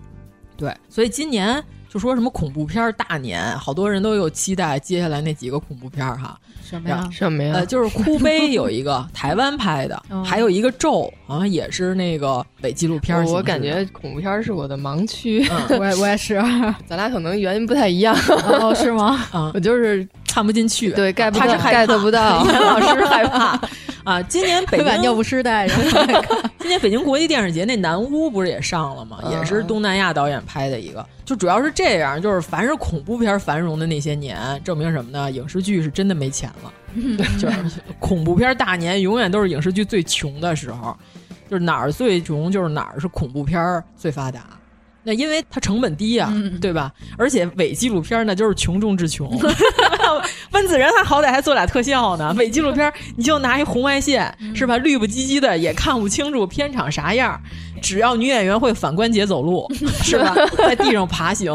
对，所以今年就说什么恐怖片大年，好多人都有期待接下来那几个恐怖片哈。什么呀？什么呀？呃，就是哭悲有一个台湾拍的，哦、还有一个咒，好像也是那个伪纪录片。我感觉恐怖片是我的盲区，嗯、我也我也是，咱俩可能原因不太一样。哦，是吗？啊，我就是看不进去，对，get 不到，get 不到。严老师害怕啊！今年北京 把尿不湿带上。今年北京国际电视节那南屋不是也上了吗？嗯、也是东南亚导演拍的一个，就主要是这样，就是凡是恐怖片繁荣的那些年，证明什么呢？影视剧是真的没钱了。就是恐怖片大年，永远都是影视剧最穷的时候，就是哪儿最穷，就是哪儿是恐怖片最发达。那因为它成本低呀、啊，嗯、对吧？而且伪纪录片那就是穷中之穷。温子仁他好歹还做俩特效呢，伪纪录片你就拿一红外线、嗯、是吧？绿不唧唧的也看不清楚片场啥样，只要女演员会反关节走路，是吧？在地上爬行。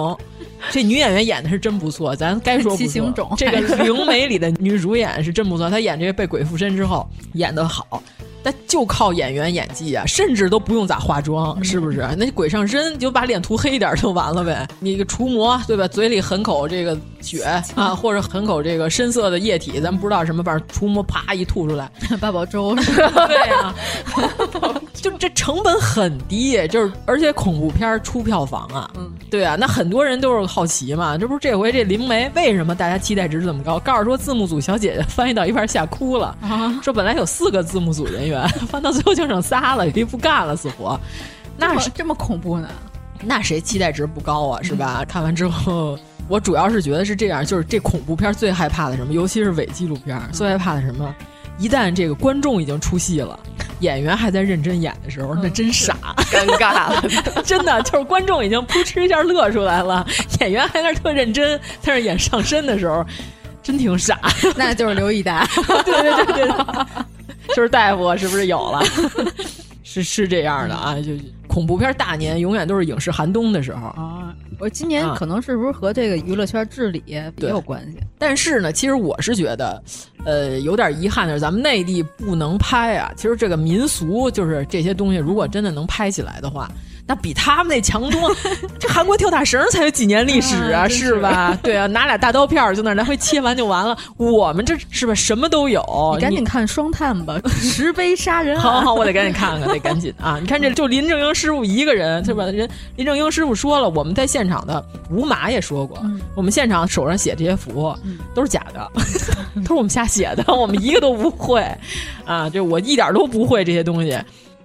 这女演员演的是真不错，咱该说不说。这个 《灵媒》里的女主演是真不错，她演这个被鬼附身之后演得好，但就靠演员演技啊，甚至都不用咋化妆，嗯、是不是？那鬼上身就把脸涂黑一点就完了呗。你个除魔对吧？嘴里含口这个血啊，或者含口这个深色的液体，咱不知道什么，反正除魔啪一吐出来，八宝粥 对呀、啊，就这成本很低，就是而且恐怖片出票房啊，嗯，对啊，那很多人都是。好奇嘛？这不是这回这灵媒为什么大家期待值这么高？告诉说字幕组小姐姐翻译到一半吓哭了，啊、说本来有四个字幕组人员，翻到最后就剩仨了，一不干了，死活。那是这么恐怖呢？那谁期待值不高啊？是吧？嗯、看完之后，我主要是觉得是这样，就是这恐怖片最害怕的什么？尤其是伪纪录片，最害怕的什么？一旦这个观众已经出戏了，演员还在认真演的时候，那真傻，尴尬了。真的就是观众已经扑哧一下乐出来了，演员还在那特认真，在那演上身的时候，真挺傻。那就是刘以达，对对对对对，就是大夫是不是有了？是是这样的啊，就恐怖片大年永远都是影视寒冬的时候啊。我今年可能是不是和这个娱乐圈治理也有关系？但是呢，其实我是觉得，呃，有点遗憾的是，咱们内地不能拍啊。其实这个民俗就是这些东西，如果真的能拍起来的话。那比他们那强多，这韩国跳大绳才有几年历史啊，是吧？对啊，拿俩大刀片就那来回切完就完了。我们这是吧，什么都有。你赶紧看《双探》吧，石碑杀人。好好，我得赶紧看看，得赶紧啊！你看这就林正英师傅一个人，是吧？人林正英师傅说了，我们在现场的吴马也说过，我们现场手上写这些符都是假的，都是我们瞎写的，我们一个都不会啊！就我一点都不会这些东西。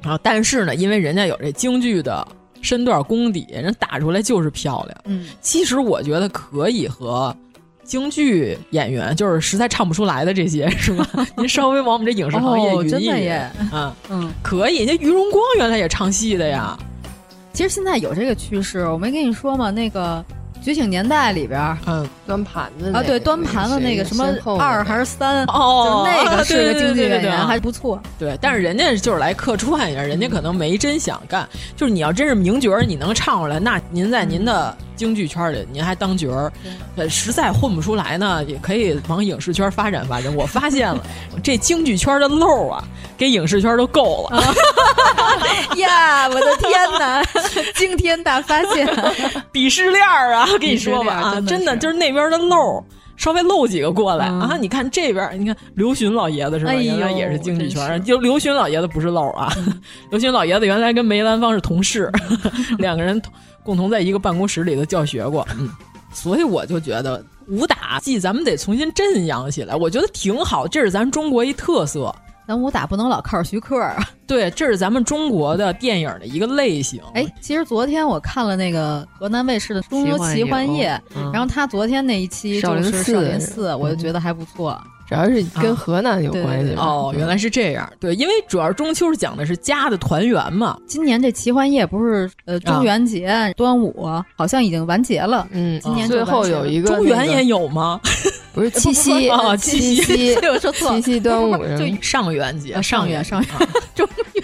啊，但是呢，因为人家有这京剧的身段功底，人打出来就是漂亮。嗯，其实我觉得可以和京剧演员，就是实在唱不出来的这些，是吧？您稍微往我们这影视行业真的耶，啊，嗯，可以。那于荣光原来也唱戏的呀。其实现在有这个趋势，我没跟你说吗？那个。觉醒年代里边，嗯，端盘子啊，对，端盘子那个什么二还是三，哦，就那个是个经济演员，还不错。对，但是人家就是来客串一下，人家可能没真想干。就是你要真是名角儿，你能唱出来，那您在您的京剧圈里，您还当角儿，呃实在混不出来呢，也可以往影视圈发展发展。我发现了，这京剧圈的漏啊，给影视圈都够了。呀，我的天哪，惊天大发现，鄙视链啊！我跟你说吧啊，真的就是那边的漏，稍微漏几个过来啊！你看这边，你看刘询老爷子是吧？原来也是京剧圈，就刘询老爷子不是漏啊。刘询老爷子原来跟梅兰芳是同事，两个人共同在一个办公室里头教学过。嗯，所以我就觉得武打戏咱们得重新振扬起来，我觉得挺好，这是咱中国一特色。咱武打不能老靠徐克啊！对，这是咱们中国的电影的一个类型。哎，其实昨天我看了那个河南卫视的《中国奇幻夜》，然后他昨天那一期就是《少林寺》，我就觉得还不错。主要是跟河南有关系哦，原来是这样。对，因为主要中秋是讲的是家的团圆嘛。今年这奇幻夜不是呃中元节、端午，好像已经完结了。嗯，今年最后有一个中元也有吗？不是 七夕啊，七夕，我说错，七夕端午就上元节，上元上元。中元，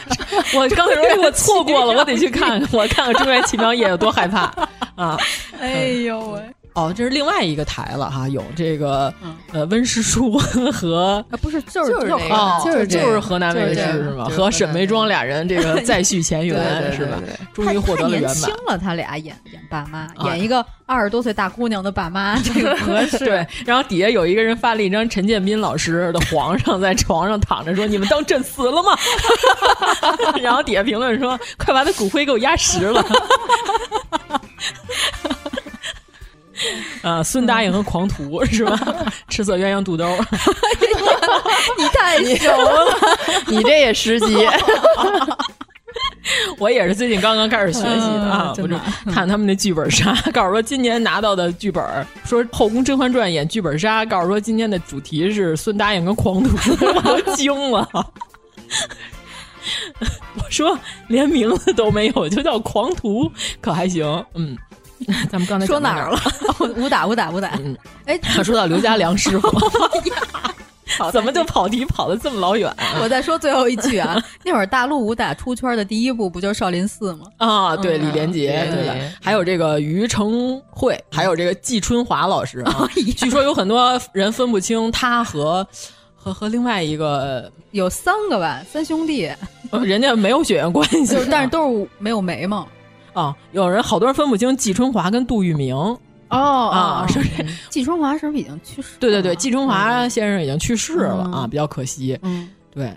我刚才说我错过了，我得去看看，我看看中元奇妙夜有多害怕。啊！哎呦喂。哦，这是另外一个台了哈，有这个呃温实初 和不是就是就是就是就是河南卫视是吗？和沈眉庄俩人这个再续前缘 是吧？终于获得了圆满。轻了，他俩演演爸妈，演一个二十多岁大姑娘的爸妈，这个合适。对，然后底下有一个人发了一张陈建斌老师的皇上在床上躺着说：“你们当朕死了吗？”然后底下评论说：“快把他骨灰给我压实了。”啊，孙答应和狂徒是吧？赤色鸳鸯肚兜，你太熟了，你这也十级。我也是最近刚刚开始学习的啊，我就看他们那剧本杀，告诉说今年拿到的剧本，说《后宫甄嬛传》演剧本杀，告诉说今天的主题是孙答应跟狂徒，我都惊了。我说连名字都没有就叫狂徒，可还行？嗯。咱们刚才说哪儿了？武打武打武打。哎，说到刘家良师傅，怎么就跑题跑的这么老远？我再说最后一句啊，那会儿大陆武打出圈的第一部不就是少林寺吗？啊，对，李连杰，对的？还有这个于承惠，还有这个季春华老师啊。据说有很多人分不清他和和和另外一个有三个吧，三兄弟，人家没有血缘关系，但是都是没有眉毛。啊，有人好多人分不清季春华跟杜聿明哦啊，是季春华是不是已经去世？对对对，季春华先生已经去世了啊，比较可惜。嗯，对。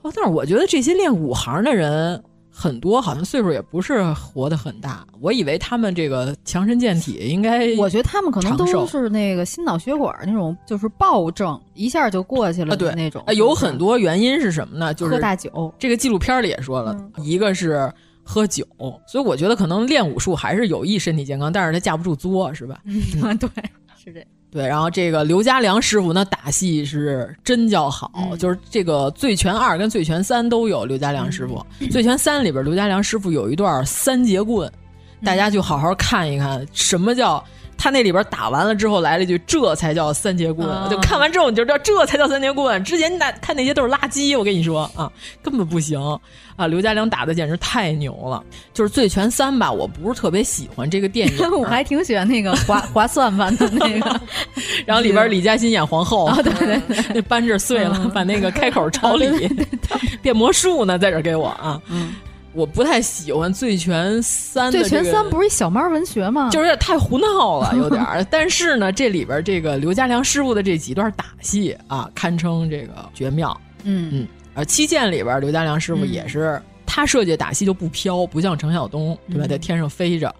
哦，但是我觉得这些练武行的人很多，好像岁数也不是活得很大。我以为他们这个强身健体应该，我觉得他们可能都是那个心脑血管那种，就是暴症一下就过去了对那种。有很多原因是什么呢？就是喝大酒。这个纪录片里也说了，一个是。喝酒，所以我觉得可能练武术还是有益身体健康，但是他架不住作，是吧？嗯，对，是这。对，然后这个刘家良师傅呢，打戏是真叫好，就是这个《醉拳二》跟《醉拳三》都有刘家良师傅，《醉拳三》里边刘家良师傅有一段三节棍，大家就好好看一看，什么叫他那里边打完了之后来了一句：“这才叫三节棍。啊”就看完之后你就知道这才叫三节棍。之前那看那些都是垃圾，我跟你说啊，根本不行啊！刘嘉玲打的简直太牛了。就是《醉拳三》吧，我不是特别喜欢这个电影，我还挺喜欢那个划划 算盘的那个。然后里边李嘉欣演皇后，哦、对对对，那扳指碎了，嗯、把那个开口朝里，变魔术呢，在这给我啊。嗯我不太喜欢《醉拳三》。《醉拳三》不是一小猫文学吗？就是有点太胡闹了，有点儿。但是呢，这里边这个刘家良师傅的这几段打戏啊，堪称这个绝妙。嗯嗯，而《七剑》里边刘家良师傅也是、嗯、他设计打戏就不飘，不像程晓东对吧，在天上飞着。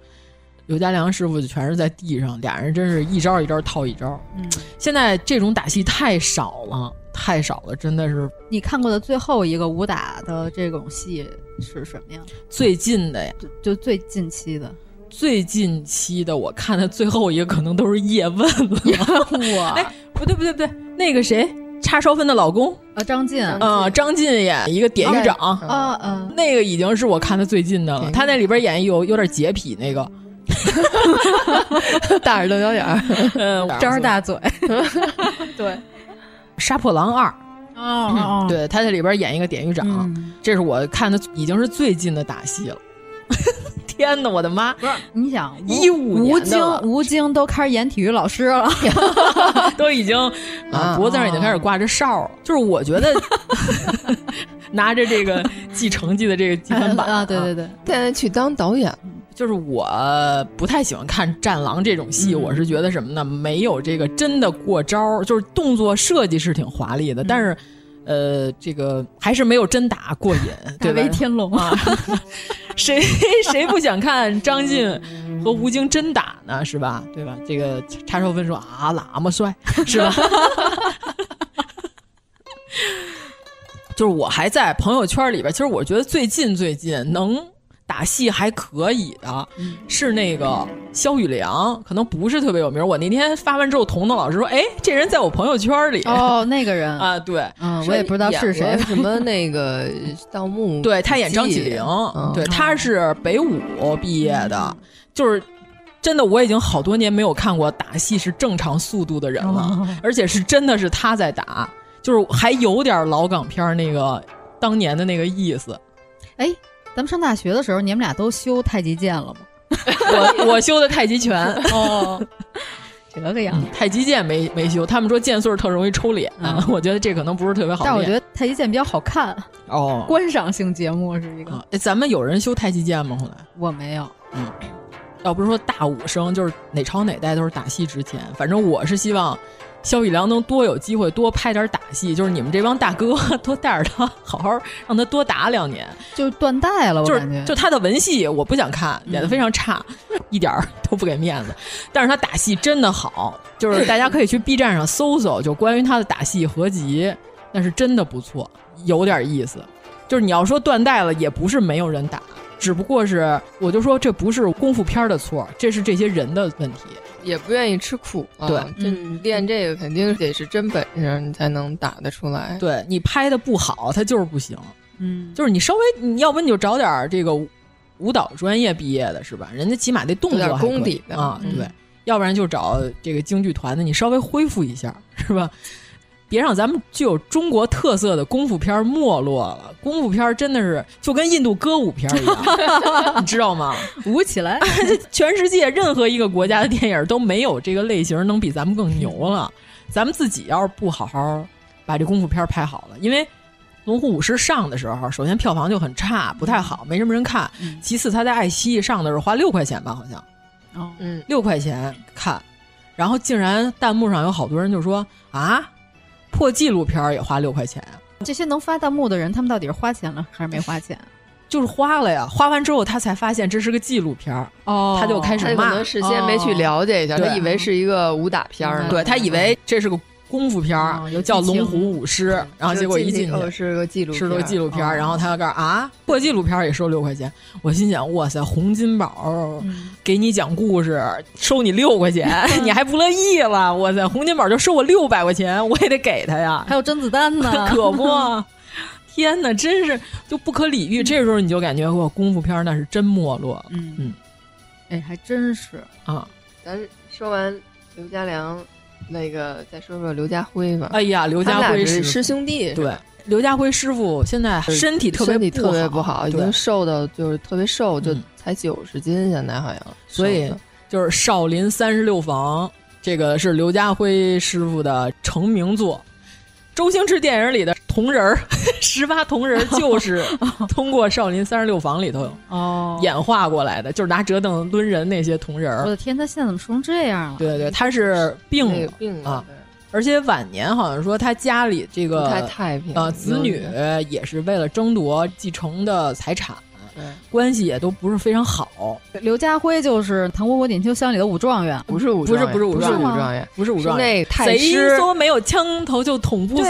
刘家良师傅就全是在地上，俩人真是一招一招套一招。嗯，现在这种打戏太少了，太少了，真的是。你看过的最后一个武打的这种戏是什么呀？最近的呀，就就最近期的。最近期的我看的最后一个可能都是叶问了。哇！哎，不对不对不对，那个谁，叉烧分的老公啊，张晋啊，张晋演一个典狱长啊嗯，那个已经是我看的最近的了。他那里边演有有点洁癖那个。大耳瞪小眼儿，嗯，张着大嘴，对，《杀破狼二》哦、嗯，对，他在里边演一个典狱长，嗯、这是我看的已经是最近的打戏了。天哪，我的妈！不是，你想一五吴京，吴京都开始演体育老师了 都已经啊脖子上已经开始挂着哨了。就是我觉得拿着这个记成绩的这个记分板啊，对对对，现在去当导演。就是我不太喜欢看《战狼》这种戏，嗯、我是觉得什么呢？没有这个真的过招，就是动作设计是挺华丽的，嗯、但是，呃，这个还是没有真打过瘾。对威天龙啊，谁谁不想看张晋和吴京真打呢？是吧？对吧？这个叉烧分说啊，喇嘛帅是吧？就是我还在朋友圈里边，其实我觉得最近最近能。打戏还可以的，嗯、是那个肖宇良，可能不是特别有名。我那天发完之后，彤彤老师说：“哎，这人在我朋友圈里。”哦，那个人 啊，对，嗯，我也不知道是谁。什么那个盗墓？对他演张起灵，嗯、对，他是北舞毕业的，就是真的，我已经好多年没有看过打戏是正常速度的人了，哦、而且是真的是他在打，就是还有点老港片那个当年的那个意思。哎。咱们上大学的时候，你们俩都修太极剑了吗？我我修的太极拳哦，这个样子。太极剑没没修，他们说剑穗特容易抽脸，嗯、我觉得这可能不是特别好。但我觉得太极剑比较好看哦，观赏性节目是一个。咱们有人修太极剑吗？后来我没有。嗯，要不是说大武生，就是哪朝哪代都是打戏值钱。反正我是希望。肖宇良能多有机会多拍点打戏，就是你们这帮大哥多带着他，好好让他多打两年，就断代了。我就是感觉，就他的文戏我不想看，演的非常差，嗯、一点都不给面子。但是他打戏真的好，就是大家可以去 B 站上搜搜，就关于他的打戏合集，那是真的不错，有点意思。就是你要说断代了，也不是没有人打，只不过是我就说这不是功夫片的错，这是这些人的问题。也不愿意吃苦，对，啊、这你练这个肯定得是真本事，你才能打得出来。对你拍的不好，他就是不行。嗯，就是你稍微，你要不你就找点这个舞蹈专业毕业的，是吧？人家起码得动作功底的啊，对。嗯、要不然就找这个京剧团的，你稍微恢复一下，是吧？别让咱们具有中国特色的功夫片没落了。功夫片真的是就跟印度歌舞片一样，你知道吗？舞起来，全世界任何一个国家的电影都没有这个类型能比咱们更牛了。咱们自己要是不好好把这功夫片拍好了，因为《龙虎舞狮》上的时候，首先票房就很差，不太好，没什么人看。嗯、其次，他在爱奇艺上的时候花六块钱吧，好像，哦，嗯，六块钱看，然后竟然弹幕上有好多人就说啊。破纪录片也花六块钱啊！这些能发弹幕的人，他们到底是花钱了还是没花钱？就是花了呀，花完之后他才发现这是个纪录片哦，他就开始骂。可能事先没去了解一下，哦、他以为是一个武打片呢，对他以为这是个功夫片，哦、叫《龙虎舞狮》，然后结果一进去是个纪录，是个纪录片，儿、然后他要告诉啊，破纪录片也收六块钱。我心想，哇塞，洪金宝给你讲故事收你六块钱，你还不乐意了？哇塞，洪金宝就收我六百块钱，我也得给他呀。还有甄子丹呢，可不。天哪，真是就不可理喻。这时候你就感觉哇，功夫片那是真没落。嗯嗯，哎，还真是啊。咱说完刘家良，那个再说说刘家辉吧。哎呀，刘家辉是师兄弟，对。刘家辉师傅现在身体特别身体特别不好，已经瘦的就是特别瘦，就才九十斤，现在好像。所以就是少林三十六房，这个是刘家辉师傅的成名作。周星驰电影里的铜人儿，十八铜人 就是通过少林三十六房里头哦演化过来的，就是拿折凳抡人那些铜人儿。我的天，他现在怎么瘦成这样了？对对对，他是病了病啊。而且晚年好像说他家里这个太平呃，子女也是为了争夺继承的财产，关系也都不是非常好。刘家辉就是《唐伯虎点秋香》里的武状元，不是武不是不是武不是状元，武状元，不是武状元，那太谁师。说没有枪头就捅不死？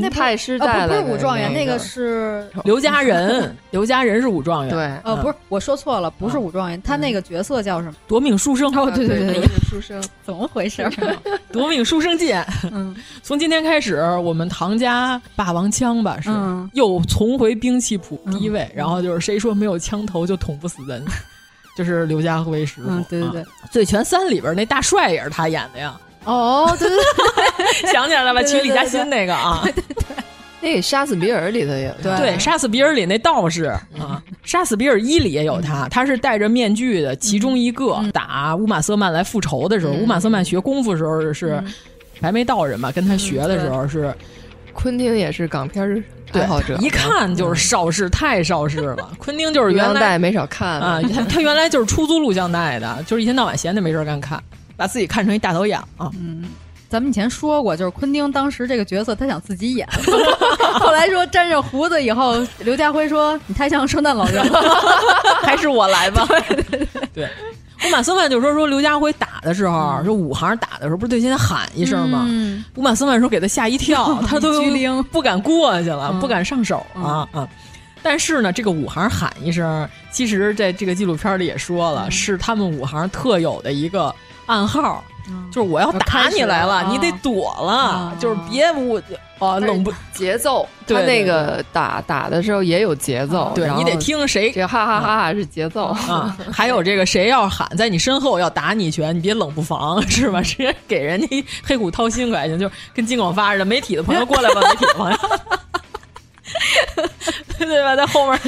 那太师呃不是带来的武状元，那那个是 刘家人，刘家人是武状元，对，呃，不是我说错了，不是武状元，他那个角色叫什么？夺命书生。哦，对对对夺命，书生，怎么回事？夺命书生剑。嗯，从今天开始，我们唐家霸王枪吧是嗯。又重回兵器谱第一位。然后就是谁说没有枪头就捅不死人，就是刘家辉师傅。嗯，对对对。啊，《醉拳三》里边那大帅也是他演的呀，哦，对对对，想起来了吧？娶李嘉欣那个啊，对对那个杀死比尔里头也有，对对，《杀死比尔》里那道士啊，《杀死比尔一》里也有他，他是戴着面具的其中一个。打乌玛瑟曼来复仇的时候，乌玛瑟曼学功夫的时候是白眉道人嘛，跟他学的时候是。昆汀也是港片儿爱好者，一看就是邵氏，太邵氏了。昆汀就是原来带没少看。啊，他他原来就是出租录像带的，就是一天到晚闲着没事干看，把自己看成一大导演啊。嗯，咱们以前说过，就是昆汀当时这个角色他想自己演，后来说沾上胡子以后，刘家辉说你太像圣诞老人了，还是我来吧。对对。对对。乌玛瑟曼就说说刘家辉打的时候，说武行打的时候，不是对先喊一声吗？嗯乌玛瑟曼说给他吓一跳，他都不敢过去了，嗯不敢上手啊啊！但是呢，这个武行喊一声，其实在这个纪录片里也说了，是他们武行特有的一个暗号。就是我要打你来了，你得躲了，就是别我啊冷不节奏，对他那个打打的时候也有节奏，对你得听谁这哈哈哈哈是节奏啊，还有这个谁要喊在你身后要打你一拳，你别冷不防是吧？直接给人家一黑虎掏心可还行，就跟金广发似的，媒体的朋友过来吧，媒体的朋友。对吧？在后面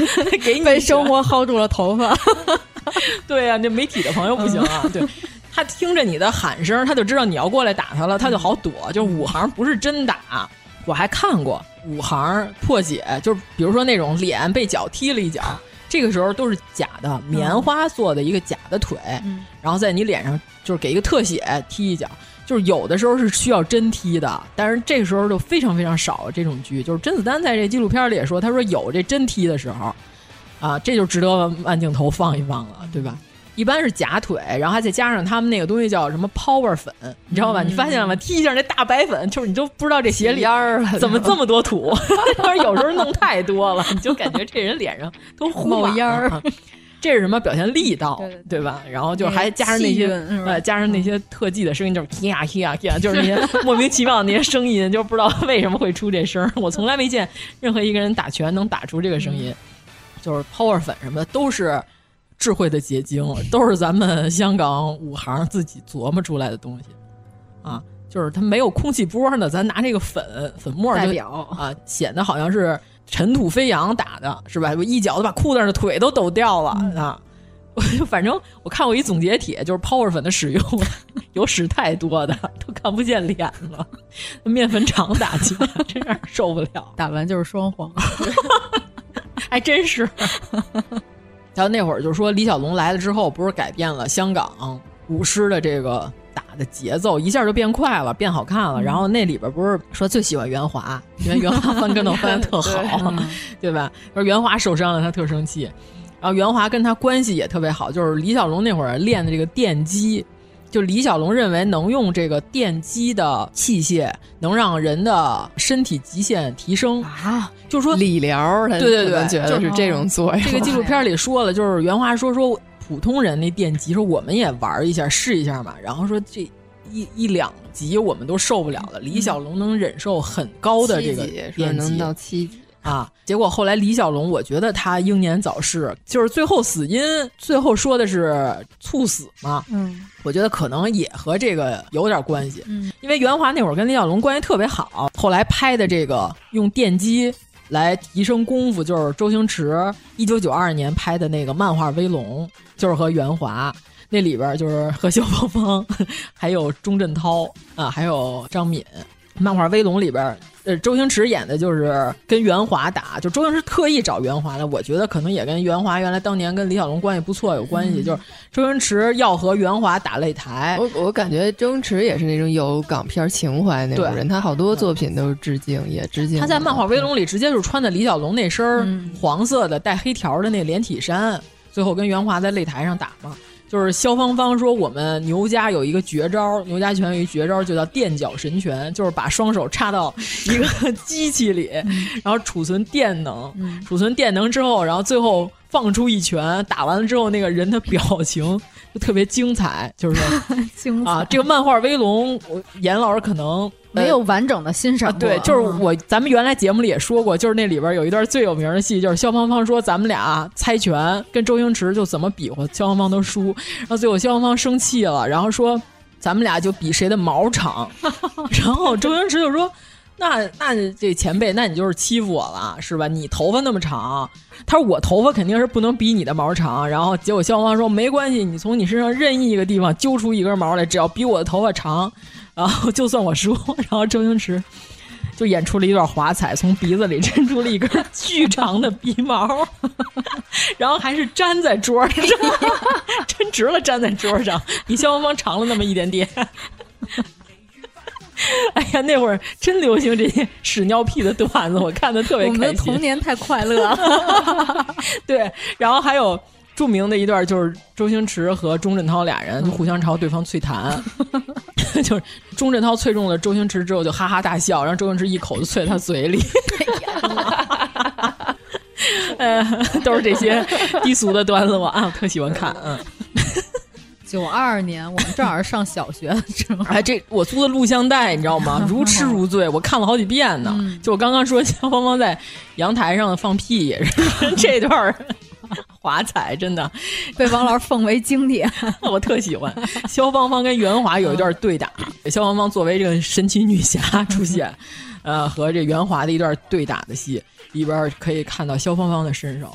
给你被生活薅住了头发。对呀、啊，这媒体的朋友不行啊。对，他听着你的喊声，他就知道你要过来打他了，他就好躲。就五行不是真打，我还看过五行破解，就是比如说那种脸被脚踢了一脚，这个时候都是假的，棉花做的一个假的腿，嗯、然后在你脸上就是给一个特写踢一脚。就是有的时候是需要真踢的，但是这个时候就非常非常少这种剧。就是甄子丹在这纪录片里也说，他说有这真踢的时候，啊，这就值得慢镜头放一放了，对吧？一般是假腿，然后还再加上他们那个东西叫什么 power 粉，你知道吧？嗯、你发现了吗？踢一下那大白粉，就是你都不知道这鞋里边儿怎么这么多土，就是有时候弄太多了，你就感觉这人脸上都冒烟儿。啊 这是什么表现力道，对,吧？然后就还加上那些呃，加上那些特技的声音，就是呀呀呀，就是那些莫名其妙的那些声音，就不知道为什么会出这声。我从来没见任何一个人打拳能打出这个声音，就是 power 粉什么的都是智慧的结晶，都是咱们香港武行自己琢磨出来的东西啊。就是它没有空气波呢，咱拿这个粉粉末代表啊，显得好像是。尘土飞扬打的是吧？我一脚都把裤子上的腿都抖掉了、嗯、啊！反正我看过一总结帖，就是 power 粉的使用 有使太多的，都看不见脸了。面粉厂打起来真让人受不了，打完就是双黄，还真是。然后那会儿就说李小龙来了之后，不是改变了香港舞狮的这个。打的节奏一下就变快了，变好看了。然后那里边不是说最喜欢袁华，因为袁华翻跟头翻的特好，对吧？说袁华受伤了，他特生气。然后袁华跟他关系也特别好，就是李小龙那会儿练的这个电击，就李小龙认为能用这个电击的器械能让人的身体极限提升啊，就是说理疗，对对对，觉得是这种作用。这个纪录片里说了，就是原话说说。普通人那电击说我们也玩一下试一下嘛，然后说这一一两级我们都受不了了。李小龙能忍受很高的这个电击，能到七级啊，结果后来李小龙，我觉得他英年早逝，就是最后死因，最后说的是猝死嘛。嗯，我觉得可能也和这个有点关系。嗯，因为袁华那会儿跟李小龙关系特别好，后来拍的这个用电击来提升功夫，就是周星驰一九九二年拍的那个漫画《威龙》，就是和袁华那里边就是和萧芳芳，还有钟镇涛啊，还有张敏。漫画《威龙》里边，呃，周星驰演的就是跟袁华打，就周星驰特意找袁华的，我觉得可能也跟袁华原来当年跟李小龙关系不错有关系，就是周星驰要和袁华打擂台。我我感觉周星驰也是那种有港片情怀那种人，他好多作品都是致敬，也致敬。他在漫画《威龙》里直接就穿的李小龙那身黄色的带黑条的那连体衫，最后跟袁华在擂台上打嘛。就是萧芳芳说，我们牛家有一个绝招，牛家拳有一绝招，就叫垫脚神拳，就是把双手插到一个 机器里，然后储存电能，储存电能之后，然后最后放出一拳，打完了之后，那个人的表情就特别精彩，就是 精啊，这个漫画《威龙》，我严老师可能。没有完整的欣赏、啊，对，就是我，咱们原来节目里也说过，就是那里边有一段最有名的戏，就是肖芳芳说咱们俩猜拳，跟周星驰就怎么比划，肖芳芳都输，然后最后肖芳芳生气了，然后说咱们俩就比谁的毛长，然后周星驰就说那那这前辈，那你就是欺负我了是吧？你头发那么长，他说我头发肯定是不能比你的毛长，然后结果萧芳芳说没关系，你从你身上任意一个地方揪出一根毛来，只要比我的头发长。然后就算我输，然后周星驰就演出了一段华彩，从鼻子里伸出了一根巨长的鼻毛，然后还是粘在桌上，抻直了粘在桌上，比萧芳芳长了那么一点点。哎呀，那会儿真流行这些屎尿屁的段子，我看的特别开心。我们的童年太快乐了。对，然后还有。著名的一段就是周星驰和钟镇涛俩人就互相朝对方啐痰，就是钟镇涛啐中了周星驰之后就哈哈大笑，然后周星驰一口就啐他嘴里。呃，都是这些低俗的段子，我啊特喜欢看。嗯，九二年我们正好是上小学的时候，哎，这我租的录像带你知道吗？如痴如醉，我看了好几遍呢。就我刚刚说肖芳芳在阳台上放屁也是 这段。华彩真的被王老师奉为经典，我特喜欢。肖芳芳跟袁华有一段对打，肖芳芳作为这个神奇女侠出现，呃，和这袁华的一段对打的戏里边可以看到肖芳芳的身手，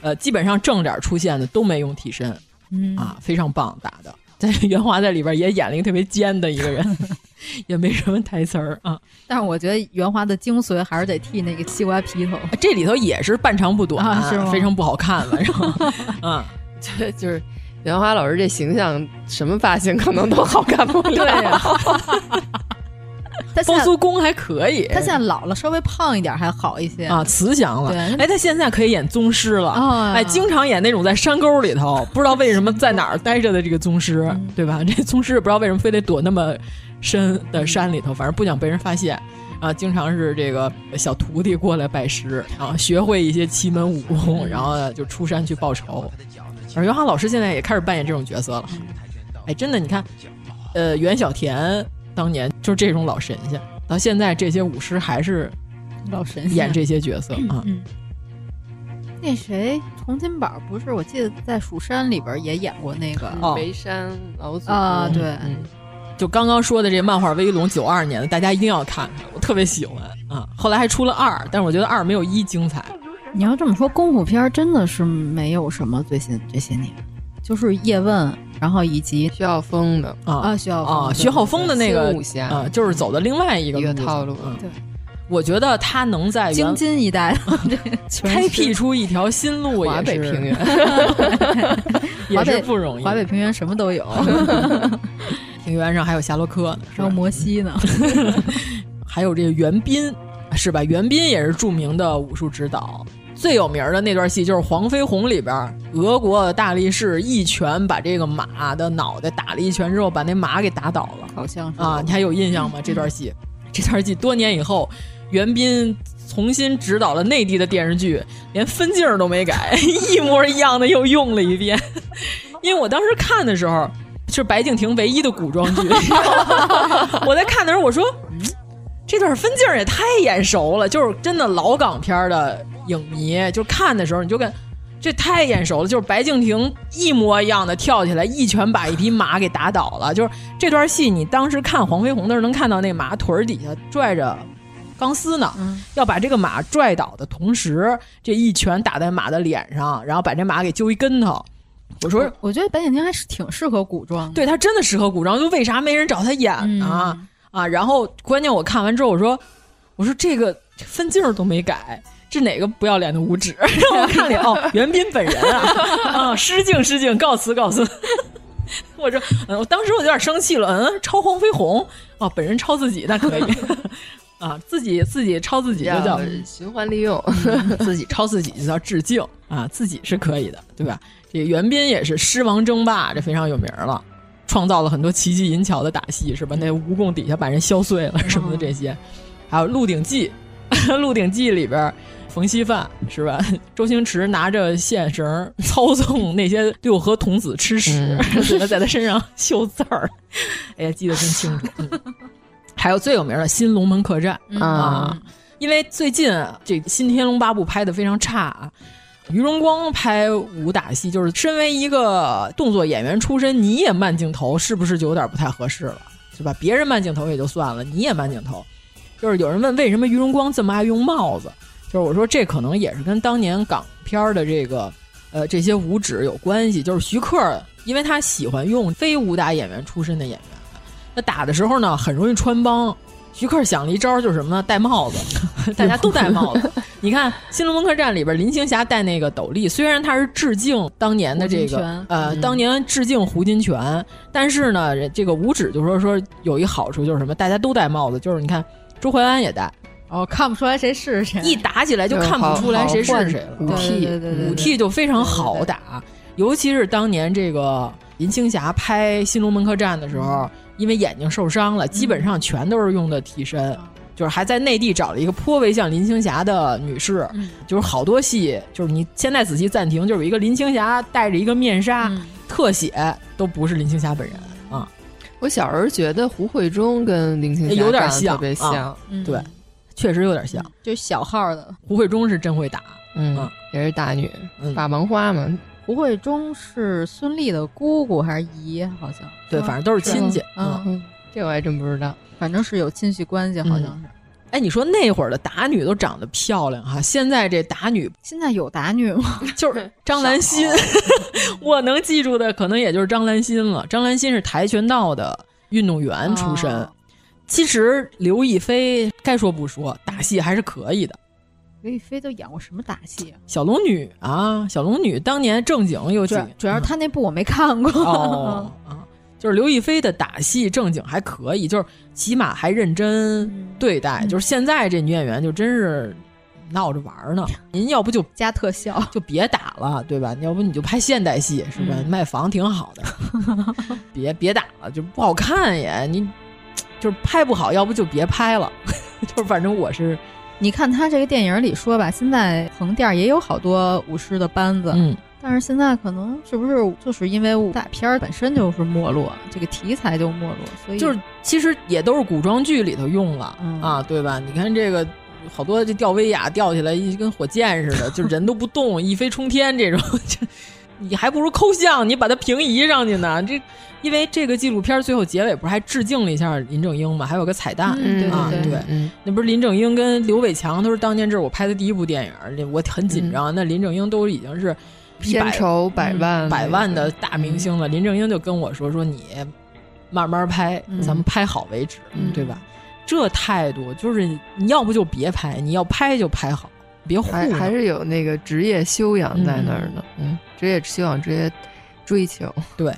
呃，基本上正脸出现的都没用替身，嗯啊，非常棒打的。在袁华在里边也演了一个特别尖的一个人，也没什么台词儿啊。但是我觉得袁华的精髓还是得剃那个西瓜皮头，这里头也是半长不短，啊、是非常不好看，反正 嗯，就就是袁华老师这形象，什么发型可能都好看不了。对呀。包租公还可以，他现在老了，稍微胖一点还好一些啊，慈祥了。对，哎，他现在可以演宗师了，哦、哎，经常演那种在山沟里头 不知道为什么在哪儿待着的这个宗师，嗯、对吧？这宗师不知道为什么非得躲那么深的山里头，反正不想被人发现啊。经常是这个小徒弟过来拜师啊，学会一些奇门武功，然后就出山去报仇。而袁华老师现在也开始扮演这种角色了，哎，真的，你看，呃，袁小田。当年就是这种老神仙，到现在这些武师还是老神仙演这些角色啊。嗯，那谁，洪金宝不是？我记得在《蜀山》里边也演过那个眉山老祖啊。对，嗯，就刚刚说的这漫画《威龙》，九二年的，大家一定要看看，我特别喜欢啊。后来还出了二，但是我觉得二没有一精彩。你要这么说，功夫片真的是没有什么最新这些年，就是叶问。然后以及徐浩峰的啊啊，徐浩峰啊，徐浩峰的那个武侠啊，就是走的另外一个一个套路。对，我觉得他能在京津一带 开辟出一条新路，华北平原也是不容易。华北平原什么都有，平原上还有夏洛克呢，还有摩西呢，还有这个袁彬是吧？袁彬也是著名的武术指导。最有名的那段戏就是《黄飞鸿》里边，俄国大力士一拳把这个马的脑袋打了一拳之后，把那马给打倒了。好像是啊，你还有印象吗？这段戏，这段戏多年以后，袁彬重新指导了内地的电视剧，连分镜都没改，一模一样的又用了一遍。因为我当时看的时候是白敬亭唯一的古装剧，我在看的时候我说。这段分镜也太眼熟了，就是真的老港片的影迷，就看的时候你就跟这太眼熟了，就是白敬亭一模一样的跳起来，一拳把一匹马给打倒了。就是这段戏，你当时看黄飞鸿的时候，能看到那马腿底下拽着钢丝呢，嗯、要把这个马拽倒的同时，这一拳打在马的脸上，然后把这马给揪一跟头。我说，我觉得白敬亭还是挺适合古装的，对他真的适合古装，就为啥没人找他演呢？嗯、啊，然后关键我看完之后，我说，我说这个分镜都没改。这哪个不要脸的无耻？让我看脸哦，袁彬本人啊啊！失敬失敬，告辞告辞。我说，嗯，我当时我有点生气了，嗯，抄黄飞鸿哦，本人抄自己那可以啊，自己自己抄自己就叫循环利用，自己抄自己就叫致敬啊，自己是可以的，对吧？这个袁彬也是狮王争霸，这非常有名了，创造了很多奇技淫巧的打戏，是吧？那蜈蚣底下把人削碎了什么的这些，还有《鹿鼎记》，《鹿鼎记》里边。冯锡范是吧？周星驰拿着线绳操纵那些六合童子吃屎，嗯、在他身上绣字儿。哎呀，记得真清楚。嗯、还有最有名的《新龙门客栈》嗯、啊，因为最近这《新天龙八部》拍的非常差啊。于荣光拍武打戏，就是身为一个动作演员出身，你也慢镜头，是不是就有点不太合适了？是吧？别人慢镜头也就算了，你也慢镜头。就是有人问为什么于荣光这么爱用帽子？就是我说这可能也是跟当年港片的这个呃这些武指有关系。就是徐克，因为他喜欢用非武打演员出身的演员，那打的时候呢很容易穿帮。徐克想了一招，就是什么呢？戴帽子，大家都戴帽子。你看《新龙门客栈》里边林青霞戴那个斗笠，虽然他是致敬当年的这个呃、嗯、当年致敬胡金铨，但是呢这个武指就说说有一好处就是什么？大家都戴帽子，就是你看周淮安也戴。哦，看不出来谁是谁，一打起来就看不出来谁是谁了。五替，武替就非常好打，尤其是当年这个林青霞拍《新龙门客栈》的时候，因为眼睛受伤了，基本上全都是用的替身，就是还在内地找了一个颇为像林青霞的女士，就是好多戏，就是你现在仔细暂停，就是一个林青霞戴着一个面纱，特写都不是林青霞本人啊。我小时候觉得胡慧中跟林青霞有点像，特别像，对。确实有点像，就小号的胡慧中是真会打，嗯，也是大女，法盲花嘛。胡慧中是孙俪的姑姑还是姨？好像对，反正都是亲戚。嗯，这我还真不知道，反正是有亲戚关系，好像是。哎，你说那会儿的打女都长得漂亮哈，现在这打女，现在有打女吗？就是张兰心，我能记住的可能也就是张兰心了。张兰心是跆拳道的运动员出身。哦其实刘亦菲该说不说，打戏还是可以的。刘亦菲都演过什么打戏啊？小龙女啊，小龙女当年正经有几主，主要是她那部我没看过。哦啊，就是刘亦菲的打戏正经还可以，就是起码还认真对待。嗯、就是现在这女演员就真是闹着玩呢。您要不就加特效，就别打了，对吧？要不你就拍现代戏，是吧？嗯、卖房挺好的，别别打了，就不好看也你。就是拍不好，要不就别拍了。就是反正我是，你看他这个电影里说吧，现在横店也有好多舞狮的班子，嗯，但是现在可能是不是就是因为武打片本身就是没落，这个题材就没落，所以就是其实也都是古装剧里头用了、嗯、啊，对吧？你看这个好多这吊威亚吊起来一跟火箭似的，就人都不动，一飞冲天这种，就你还不如抠像，你把它平移上去呢，这。因为这个纪录片最后结尾不是还致敬了一下林正英嘛，还有个彩蛋、嗯、啊，对对，嗯、那不是林正英跟刘伟强都是当年这是我拍的第一部电影，我很紧张。嗯、那林正英都已经是片酬百万、嗯、百万的大明星了，林正英就跟我说说你慢慢拍，嗯、咱们拍好为止，对吧？这态度就是你要不就别拍，你要拍就拍好，别糊还还是有那个职业修养在那儿呢，嗯，职业修养、职业追求，对。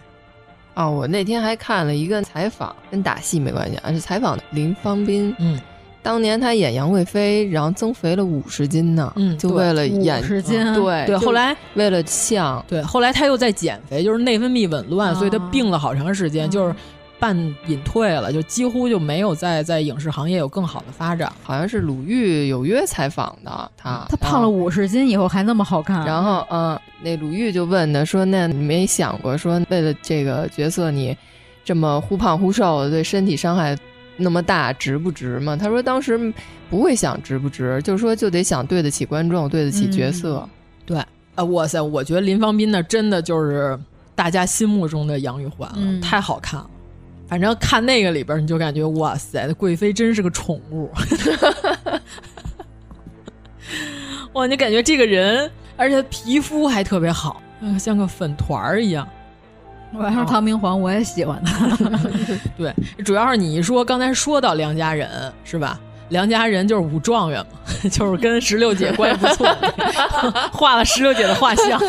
哦，我那天还看了一个采访，跟打戏没关系啊，是采访林芳斌。嗯，当年他演杨贵妃，然后增肥了五十斤呢。嗯，就为了演五十斤。嗯、对对，后来为了像，对，后来他又在减肥，就是内分泌紊乱，哦、所以他病了好长时间，嗯、就是半隐退了，就几乎就没有在在影视行业有更好的发展。好像是鲁豫有约采访的他，他胖了五十斤以后还那么好看。然后，嗯。那鲁豫就问他说：“那你没想过说，为了这个角色，你这么忽胖忽瘦，对身体伤害那么大，值不值吗？他说当时不会想值不值，就是说就得想对得起观众，对得起角色。嗯、对，啊，哇塞，我觉得林芳斌呢，真的就是大家心目中的杨玉环了，嗯、太好看了。反正看那个里边，你就感觉哇塞，贵妃真是个宠物。哇，你感觉这个人，而且皮肤还特别好，嗯，像个粉团儿一样。我要是唐明皇，我也喜欢他。对，主要是你一说，刚才说到梁家人是吧？梁家人就是武状元嘛，就是跟石榴姐关系不错，画了石榴姐的画像。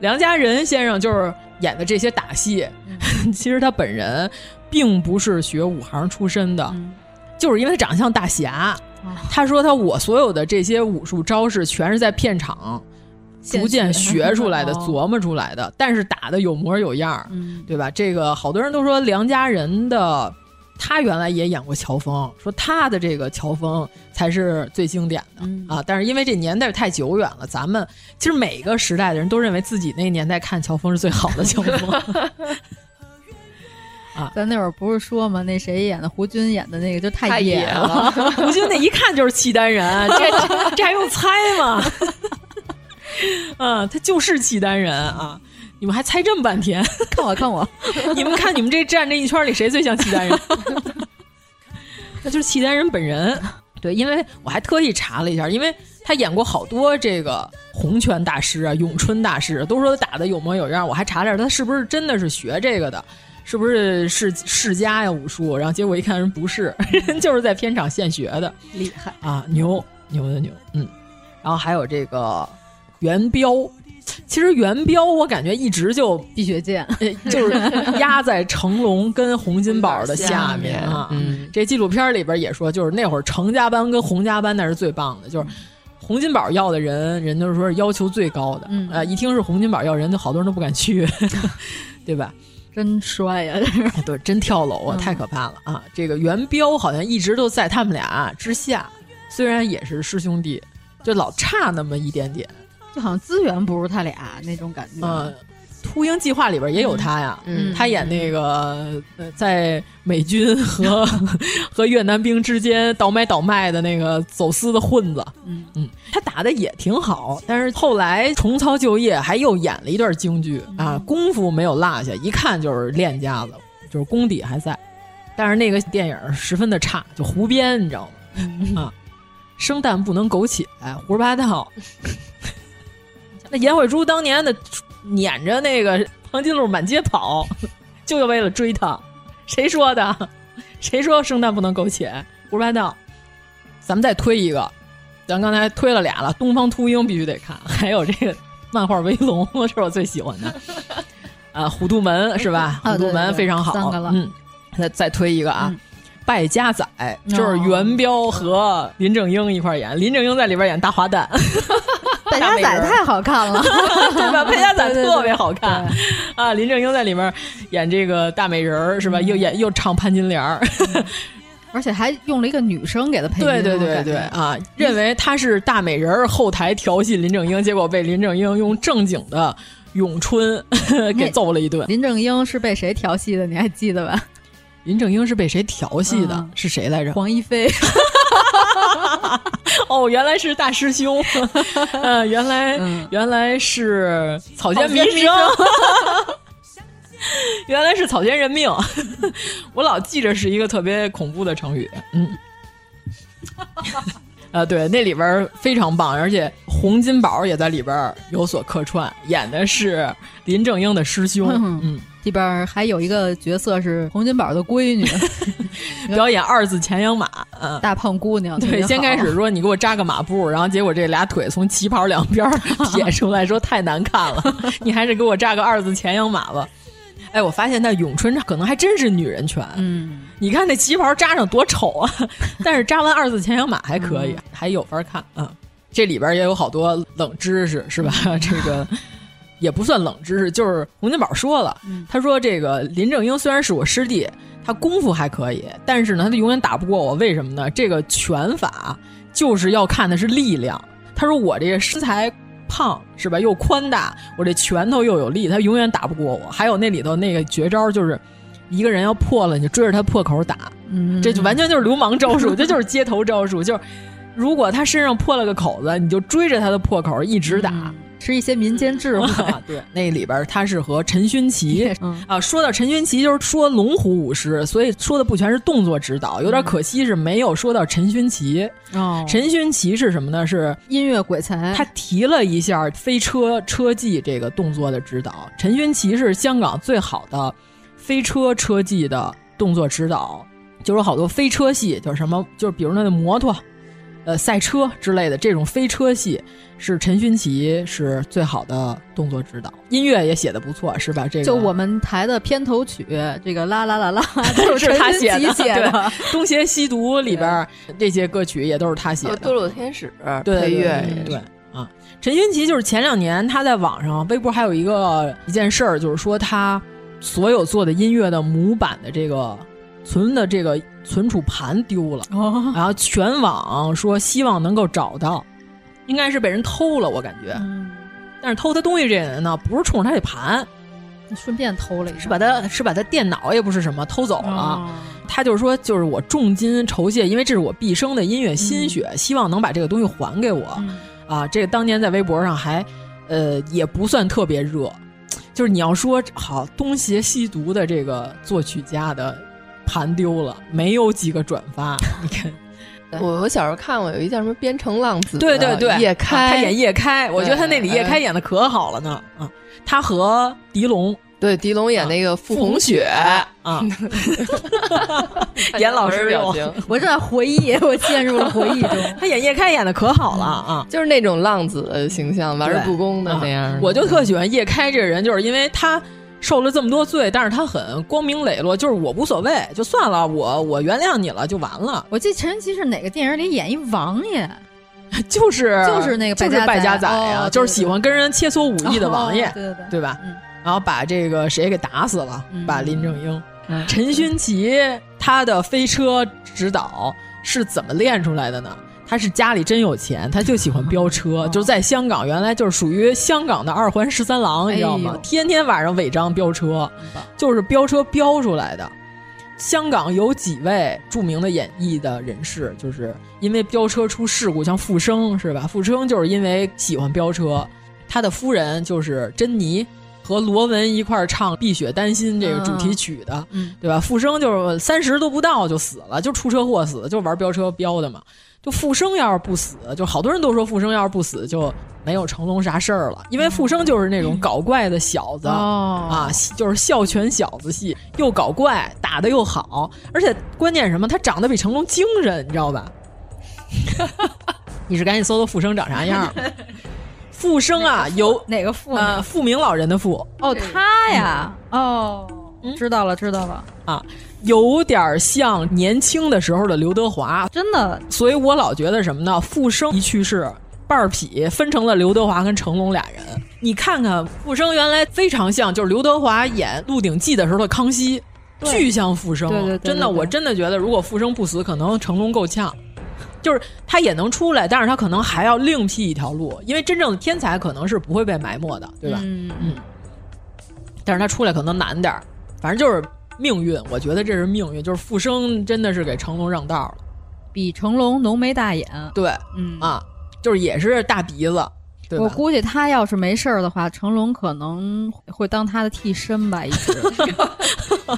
梁家仁先生就是演的这些打戏，其实他本人并不是学武行出身的，嗯、就是因为他长得像大侠。哦、他说他我所有的这些武术招式全是在片场逐渐学出来的、琢磨出来的，但是打的有模有样，嗯、对吧？这个好多人都说梁家仁的。他原来也演过乔峰，说他的这个乔峰才是最经典的、嗯、啊。但是因为这年代太久远了，咱们其实每个时代的人都认为自己那个年代看乔峰是最好的乔峰。啊，咱那会儿不是说吗？那谁演的胡军演的那个就太野了，胡军那一看就是契丹人，这这这还用猜吗？啊，他就是契丹人啊。你们还猜这么半天？看我，看我！你们看，你们这站这一圈里谁最像契丹人？那就是契丹人本人。对，因为我还特意查了一下，因为他演过好多这个洪拳大师啊、咏春大师，都说他打的有模有样。我还查了他是不是真的是学这个的，是不是世世家呀武术？然后结果一看人不是，人就是在片场现学的，厉害啊，牛牛的牛，嗯。然后还有这个元彪。其实元彪，我感觉一直就碧血剑，就是 压在成龙跟洪金宝的下面啊。嗯，这纪录片里边也说，就是那会儿成家班跟洪家班那是最棒的，就是洪金宝要的人，人就是说是要求最高的。嗯，呃，一听是洪金宝要人，就好多人都不敢去，对吧？真帅呀、啊！对，真跳楼啊，嗯、太可怕了啊！这个元彪好像一直都在他们俩之下，虽然也是师兄弟，就老差那么一点点。就好像资源不如他俩那种感觉。嗯，秃鹰计划里边也有他呀，嗯，他演那个呃，在美军和 和越南兵之间倒买倒卖的那个走私的混子。嗯嗯，他打的也挺好，但是后来重操旧业，还又演了一段京剧啊，功夫没有落下，一看就是练家子，就是功底还在。但是那个电影十分的差，就胡编，你知道吗？啊，生蛋不能苟且，胡说八道。那颜慧珠当年的撵着那个黄金路满街跑，就为了追他。谁说的？谁说生旦不能苟且？胡说八道！咱们再推一个，咱刚才推了俩了，《东方秃鹰》必须得看，还有这个漫画《威龙》，这是我最喜欢的。啊，《虎度门》是吧？啊、虎度门非常好。嗯，再再推一个啊。嗯败家仔就是元彪和林正英一块演，林正英在里边演大花旦。败家仔太好看了，对吧？败家仔特别好看啊！林正英在里面演这个大美人儿是吧？又演又唱潘金莲儿，而且还用了一个女生给他配音。对对对对啊！认为她是大美人儿，后台调戏林正英，结果被林正英用正经的咏春给揍了一顿。林正英是被谁调戏的？你还记得吧？林正英是被谁调戏的？嗯、是谁来着？黄一飞。哦，原来是大师兄。呃，原来、嗯、原来是草间弥生。原来是草菅人命。我老记着是一个特别恐怖的成语。嗯。啊，对，那里边非常棒，而且洪金宝也在里边有所客串，演的是林正英的师兄。嗯。嗯里边还有一个角色是洪金宝的闺女，表演二字前仰马，嗯，大胖姑娘。对，先开始说你给我扎个马步，然后结果这俩腿从旗袍两边 撇出来，说太难看了，你还是给我扎个二字前仰马吧。哎，我发现那咏春可能还真是女人拳。嗯，你看那旗袍扎上多丑啊，但是扎完二字前仰马还可以，嗯、还有法看。嗯，这里边也有好多冷知识，是吧？这个。也不算冷知识，就是洪金宝说了，嗯、他说这个林正英虽然是我师弟，他功夫还可以，但是呢，他永远打不过我。为什么呢？这个拳法就是要看的是力量。他说我这个身材胖是吧，又宽大，我这拳头又有力，他永远打不过我。还有那里头那个绝招就是一个人要破了，你就追着他破口打，嗯，这就完全就是流氓招数，这就是街头招数。就是如果他身上破了个口子，你就追着他的破口一直打。嗯是一些民间智慧，对，那里边他是和陈勋奇、嗯、啊。说到陈勋奇，就是说龙虎舞狮，所以说的不全是动作指导，有点可惜是没有说到陈勋奇。哦，陈勋奇是什么呢？是音乐鬼才，他提了一下飞车车技这个动作的指导。陈勋奇是香港最好的飞车车技的动作指导，就有好多飞车戏，就是什么，就是比如那个摩托。呃，赛车之类的这种飞车戏是陈勋奇是最好的动作指导，音乐也写的不错，是吧？这个就我们台的片头曲，这个啦啦啦啦，都是他写的。写的《东邪西毒》里边这些歌曲也都是他写的，《堕落天使》配乐对啊。陈勋奇就是前两年他在网上微博还有一个一件事儿，就是说他所有做的音乐的模板的这个存的这个。存储盘丢了，哦、然后全网说希望能够找到，应该是被人偷了，我感觉。嗯、但是偷他东西这人呢，不是冲着他这盘，顺便偷了一，是把他是把他电脑也不是什么偷走了。哦、他就是说，就是我重金酬谢，因为这是我毕生的音乐心血，嗯、希望能把这个东西还给我。嗯、啊，这个当年在微博上还，呃，也不算特别热。就是你要说好东邪西毒的这个作曲家的。盘丢了，没有几个转发。你看，我我小时候看过有一叫什么《边城浪子》，对对对，叶开、啊，他演叶开，我觉得他那里叶开演的可好了呢。啊，他和狄龙，对狄龙演那个傅红雪。啊，演老师表情，我正在回忆，我陷入了回忆中。他演叶开演的可好了啊，就是那种浪子的形象，玩世不恭的那样。我就特喜欢叶开这个人，就是因为他。受了这么多罪，但是他很光明磊落，就是我无所谓，就算了，我我原谅你了，就完了。我记得陈奇是哪个电影里演一王爷，就是就是那个就是败家仔啊，哦、就是喜欢跟人切磋武艺的王爷，哦、对对对，对吧？嗯、然后把这个谁给打死了，嗯、把林正英、嗯、陈勋奇他的飞车指导是怎么练出来的呢？他是家里真有钱，他就喜欢飙车，哦、就在香港原来就是属于香港的二环十三郎，你知道吗？哎、天天晚上违章飙车，就是飙车飙出来的。香港有几位著名的演艺的人士，就是因为飙车出事故，像傅生是吧？傅生就是因为喜欢飙车，他的夫人就是珍妮。和罗文一块儿唱《碧血丹心》这个主题曲的，嗯、对吧？傅生就是三十都不到就死了，就出车祸死，就玩飙车飙的嘛。就傅声要是不死，就好多人都说复生要是不死就没有成龙啥事儿了，因为复生就是那种搞怪的小子、哦、啊，就是孝全小子戏，又搞怪，打的又好，而且关键什么，他长得比成龙精神，你知道吧？你是赶紧搜搜复生长啥样？复生啊，有哪个复啊？傅明老人的复。哦，他呀，哦，知道了，知道了。啊，有点像年轻的时候的刘德华，真的。所以我老觉得什么呢？傅生一去世，半儿匹分成了刘德华跟成龙俩人。你看看傅生原来非常像，就是刘德华演《鹿鼎记》的时候的康熙，巨像傅生。对对对，真的，我真的觉得如果傅生不死，可能成龙够呛。就是他也能出来，但是他可能还要另辟一条路，因为真正的天才可能是不会被埋没的，对吧？嗯嗯。但是他出来可能难点儿，反正就是命运，我觉得这是命运。就是复生真的是给成龙让道了，比成龙浓眉大眼，对，嗯啊，就是也是大鼻子。对我估计他要是没事儿的话，成龙可能会当他的替身吧，一直。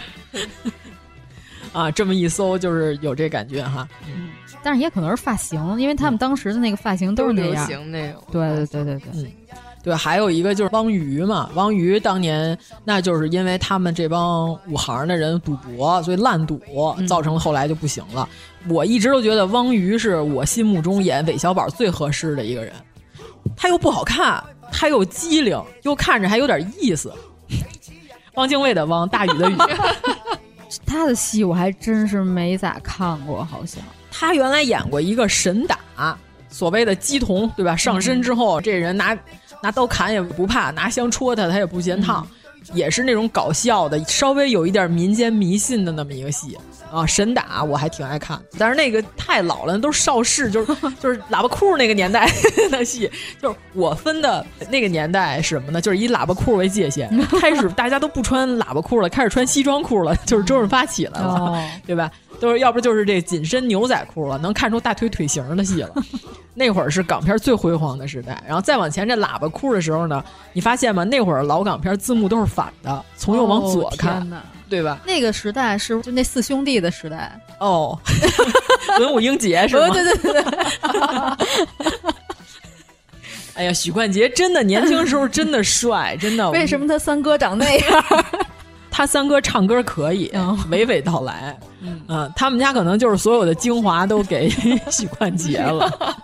啊，这么一搜就是有这感觉哈。嗯。但是也可能是发型，因为他们当时的那个发型都是那样。流行那种。对对对对对，嗯，对，还有一个就是汪瑜嘛，汪瑜当年那就是因为他们这帮武行的人赌博，所以烂赌，造成后来就不行了。嗯、我一直都觉得汪瑜是我心目中演韦小宝最合适的一个人，他又不好看，他又机灵，又看着还有点意思。汪精卫的汪，大禹的禹。他的戏我还真是没咋看过，好像。他原来演过一个神打，所谓的鸡童，对吧？上身之后，嗯、这人拿拿刀砍也不怕，拿香戳他他也不嫌烫。嗯、也是那种搞笑的，稍微有一点民间迷信的那么一个戏啊。神打我还挺爱看，但是那个太老了，都是邵氏，就是 就是喇叭裤那个年代的戏。就是我分的那个年代是什么呢？就是以喇叭裤为界限，开始大家都不穿喇叭裤了，开始穿西装裤了，就是周润发起来了，哦、对吧？都是要不就是这紧身牛仔裤了，能看出大腿腿型的戏了。那会儿是港片最辉煌的时代，然后再往前这喇叭裤的时候呢，你发现吗？那会儿老港片字幕都是反的，从右往左看，哦、对吧？那个时代是就那四兄弟的时代哦，文武英杰是吗？对对对对。哎呀，许冠杰真的年轻时候真的帅，真的。为什么他三哥长那样？他三哥唱歌可以，娓娓道来。嗯、呃，他们家可能就是所有的精华都给许冠杰了。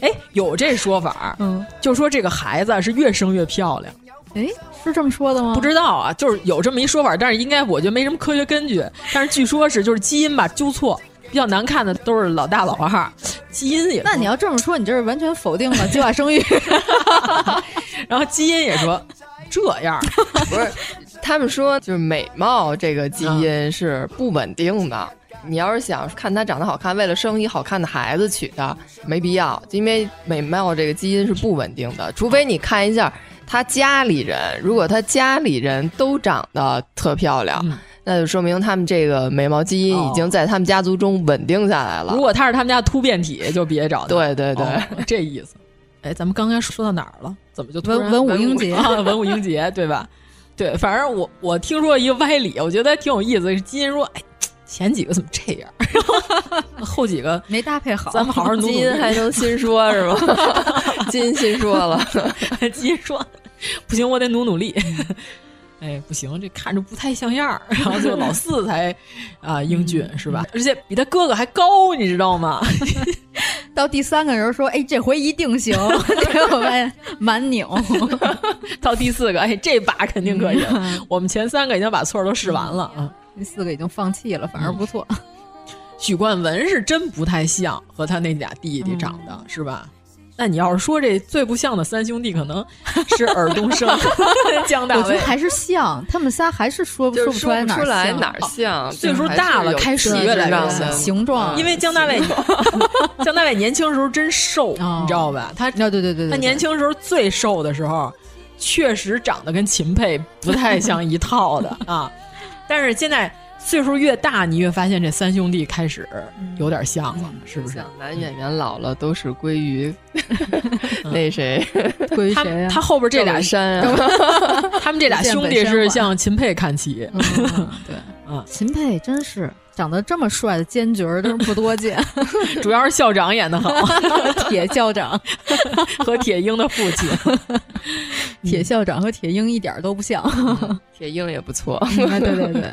哎，有这说法，嗯，就说这个孩子是越生越漂亮。哎，是这么说的吗？不知道啊，就是有这么一说法，但是应该我觉得没什么科学根据。但是据说是就是基因吧纠错，比较难看的都是老大老二，基因也。那你要这么说，你这是完全否定了计划生育。然后基因也说这样，不是。他们说，就是美貌这个基因是不稳定的。嗯、你要是想看他长得好看，为了生一好看的孩子娶的，没必要，因为美貌这个基因是不稳定的。除非你看一下他家里人，如果他家里人都长得特漂亮，嗯、那就说明他们这个美貌基因已经在他们家族中稳定下来了。如果他是他们家突变体，就别找他。对对对，哦、这意思。哎，咱们刚刚说到哪儿了？怎么就文文武英杰？啊、文武英杰，对吧？对，反正我我听说一个歪理，我觉得挺有意思。基因说，哎，前几个怎么这样？后几个没搭配好，咱们好好努努。基因还能新说是吗？基因新说了，基因说不行，我得努努力。哎，不行，这看着不太像样儿。然后就老四才啊、呃、英俊是吧？而且比他哥哥还高，你知道吗？到第三个人说：“哎，这回一定行。”结果发现蛮拧。到第四个，哎，这把肯定可以。我们前三个已经把错都试完了啊，第四个已经放弃了，反而不错。许冠文是真不太像和他那俩弟弟长得、嗯、是吧？那你要是说这最不像的三兄弟，可能是尔冬升、江大卫，我觉得还是像，他们仨还是说说不出来哪儿来哪儿像。岁数大了，开始越来越像形状。因为江大卫，江大卫年轻时候真瘦，你知道吧？他，对对对对，他年轻时候最瘦的时候，确实长得跟秦沛不太像一套的啊。但是现在。岁数越大，你越发现这三兄弟开始有点像了，是不是？男演员老了都是归于 那谁，归于谁、啊、他后边这俩山啊，他们这俩兄弟是向秦沛看齐。嗯、对，啊，秦沛真是长得这么帅的奸角，真是不多见。主要是校长演的好，铁校长和铁鹰的父亲。铁校长和铁鹰一点都不像，铁鹰也不错。对对对。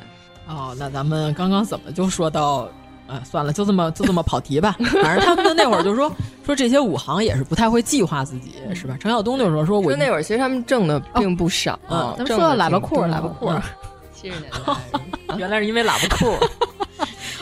哦，那咱们刚刚怎么就说到，呃，算了，就这么就这么跑题吧。反正他们就那会儿就说说这些武行也是不太会计划自己，是吧？程晓东就说说我那会儿其实他们挣的并不少。嗯，咱们说到喇叭裤，喇叭裤，七十年代，原来是因为喇叭裤。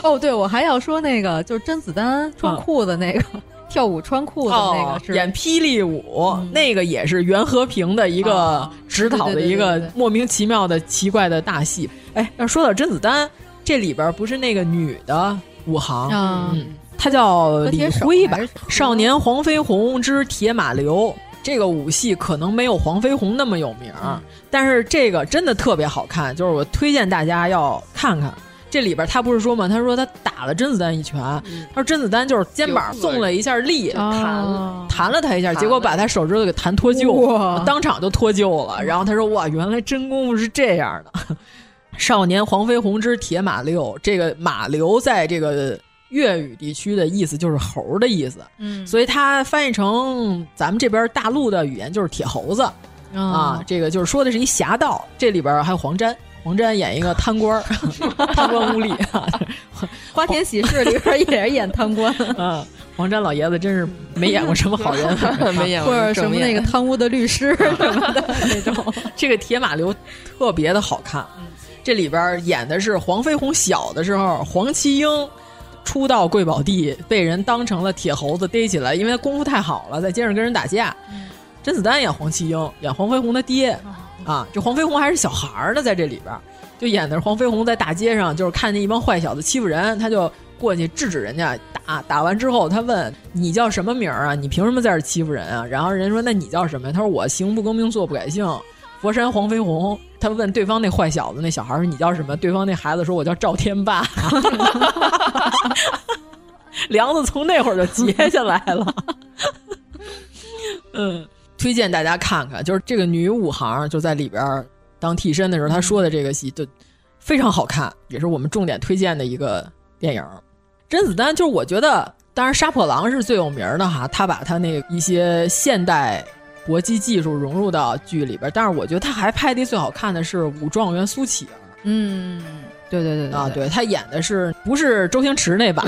哦，对，我还要说那个，就是甄子丹穿裤子那个。跳舞穿裤子那个是、哦、演霹雳舞，嗯、那个也是袁和平的一个指导的一个莫名其妙的奇怪的大戏。哎，要说到甄子丹，这里边不是那个女的武行，嗯，她叫李辉吧，《少年黄飞鸿之铁马流》。这个武戏可能没有黄飞鸿那么有名，嗯、但是这个真的特别好看，就是我推荐大家要看看。这里边他不是说吗？他说他打了甄子丹一拳，嗯、他说甄子丹就是肩膀送了一下力，弹弹了他一下，结果把他手指头给弹脱臼，当场就脱臼了。然后他说：“哇，原来真功夫是这样的。”少年黄飞鸿之铁马六，这个马溜在这个粤语地区的意思就是猴的意思，嗯，所以它翻译成咱们这边大陆的语言就是铁猴子、哦、啊。这个就是说的是一侠盗，这里边还有黄沾。黄沾演一个贪官，贪官污吏啊。花田喜事里边也是演贪官。啊，黄沾老爷子真是没演过什么好人，没演过或者什么那个贪污的律师什么的 那种。这个铁马流特别的好看，这里边演的是黄飞鸿小的时候，黄麒英初到贵宝地，被人当成了铁猴子逮起来，因为他功夫太好了，在街上跟人打架。甄子丹演黄七英，演黄飞鸿的爹。啊，这黄飞鸿还是小孩儿呢，在这里边就演的是黄飞鸿在大街上，就是看见一帮坏小子欺负人，他就过去制止人家打。打完之后，他问你叫什么名儿啊？你凭什么在这欺负人啊？然后人说那你叫什么呀？他说我行不更名，坐不改姓，佛山黄飞鸿。他问对方那坏小子，那小孩说你叫什么？对方那孩子说我叫赵天霸。梁子从那会儿就结下来了。嗯，推荐大家看看，就是这个女武行就在里边当替身的时候，她说的这个戏就非常好看，也是我们重点推荐的一个电影。甄子丹就是我觉得，当然杀破狼是最有名的哈，他把他那一些现代搏击技术融入到剧里边，但是我觉得他还拍的最好看的是《武状元苏乞儿》。嗯。对对对啊，对他演的是不是周星驰那版？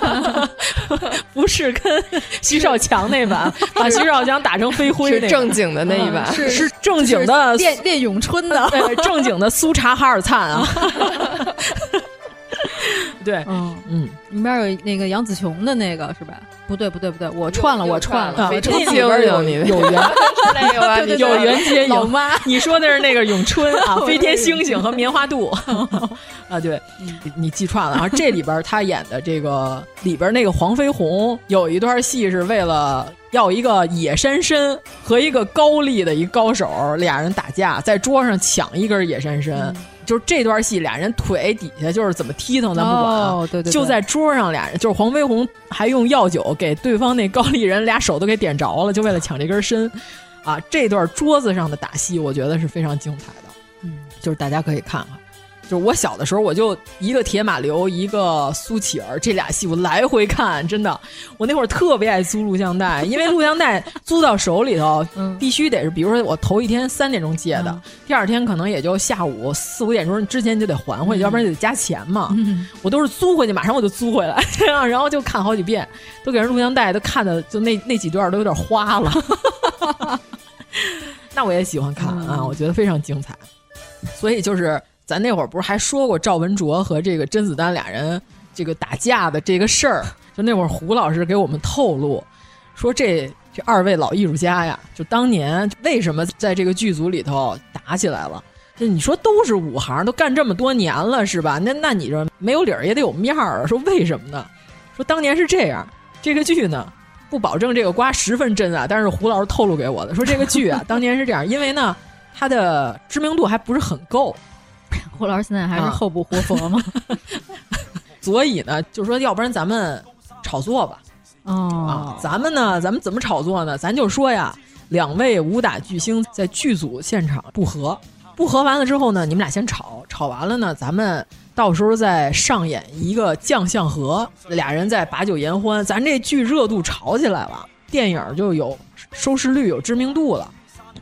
不是跟徐少强那版，把徐少强打成飞灰，是正经的那一版，是是正经的练练咏春的，对，正经的苏察哈尔灿啊。对，嗯。嗯，里面有那个杨紫琼的那个是吧？不对不对不对，我串了我串了，这里边有有缘，有缘接有。妈，你说的是那个咏春啊，飞天星星和棉花肚。啊，对，你记串了。然后这里边他演的这个里边那个黄飞鸿有一段戏是为了要一个野山参和一个高丽的一高手俩人打架，在桌上抢一根野山参。就是这段戏，俩人腿底下就是怎么踢腾，咱不管啊。对对，就在桌上，俩人就是黄飞鸿还用药酒给对方那高丽人俩手都给点着了，就为了抢这根参。啊，这段桌子上的打戏，我觉得是非常精彩的。嗯，就是大家可以看看。就是我小的时候，我就一个铁马流，一个苏乞儿，这俩戏我来回看，真的。我那会儿特别爱租录像带，因为录像带租到手里头，必须得是，比如说我头一天三点钟借的，第二天可能也就下午四五点钟之前就得还回去，要不然就得加钱嘛。我都是租回去，马上我就租回来，然后就看好几遍，都给人录像带都看的，就那那几段都有点花了。那我也喜欢看啊，我觉得非常精彩，所以就是。咱那会儿不是还说过赵文卓和这个甄子丹俩人这个打架的这个事儿？就那会儿胡老师给我们透露，说这这二位老艺术家呀，就当年为什么在这个剧组里头打起来了？就你说都是武行，都干这么多年了是吧？那那你这没有理儿也得有面儿啊？说为什么呢？说当年是这样，这个剧呢不保证这个瓜十分真啊，但是胡老师透露给我的，说这个剧啊当年是这样，因为呢它的知名度还不是很够。胡老师现在还是后不活佛吗？所以呢，就说要不然咱们炒作吧。哦，咱们呢，咱们怎么炒作呢？咱就说呀，两位武打巨星在剧组现场不和，不和完了之后呢，你们俩先吵，吵完了呢，咱们到时候再上演一个将相和，俩人再把酒言欢，咱这剧热度炒起来了，电影就有收视率、有知名度了。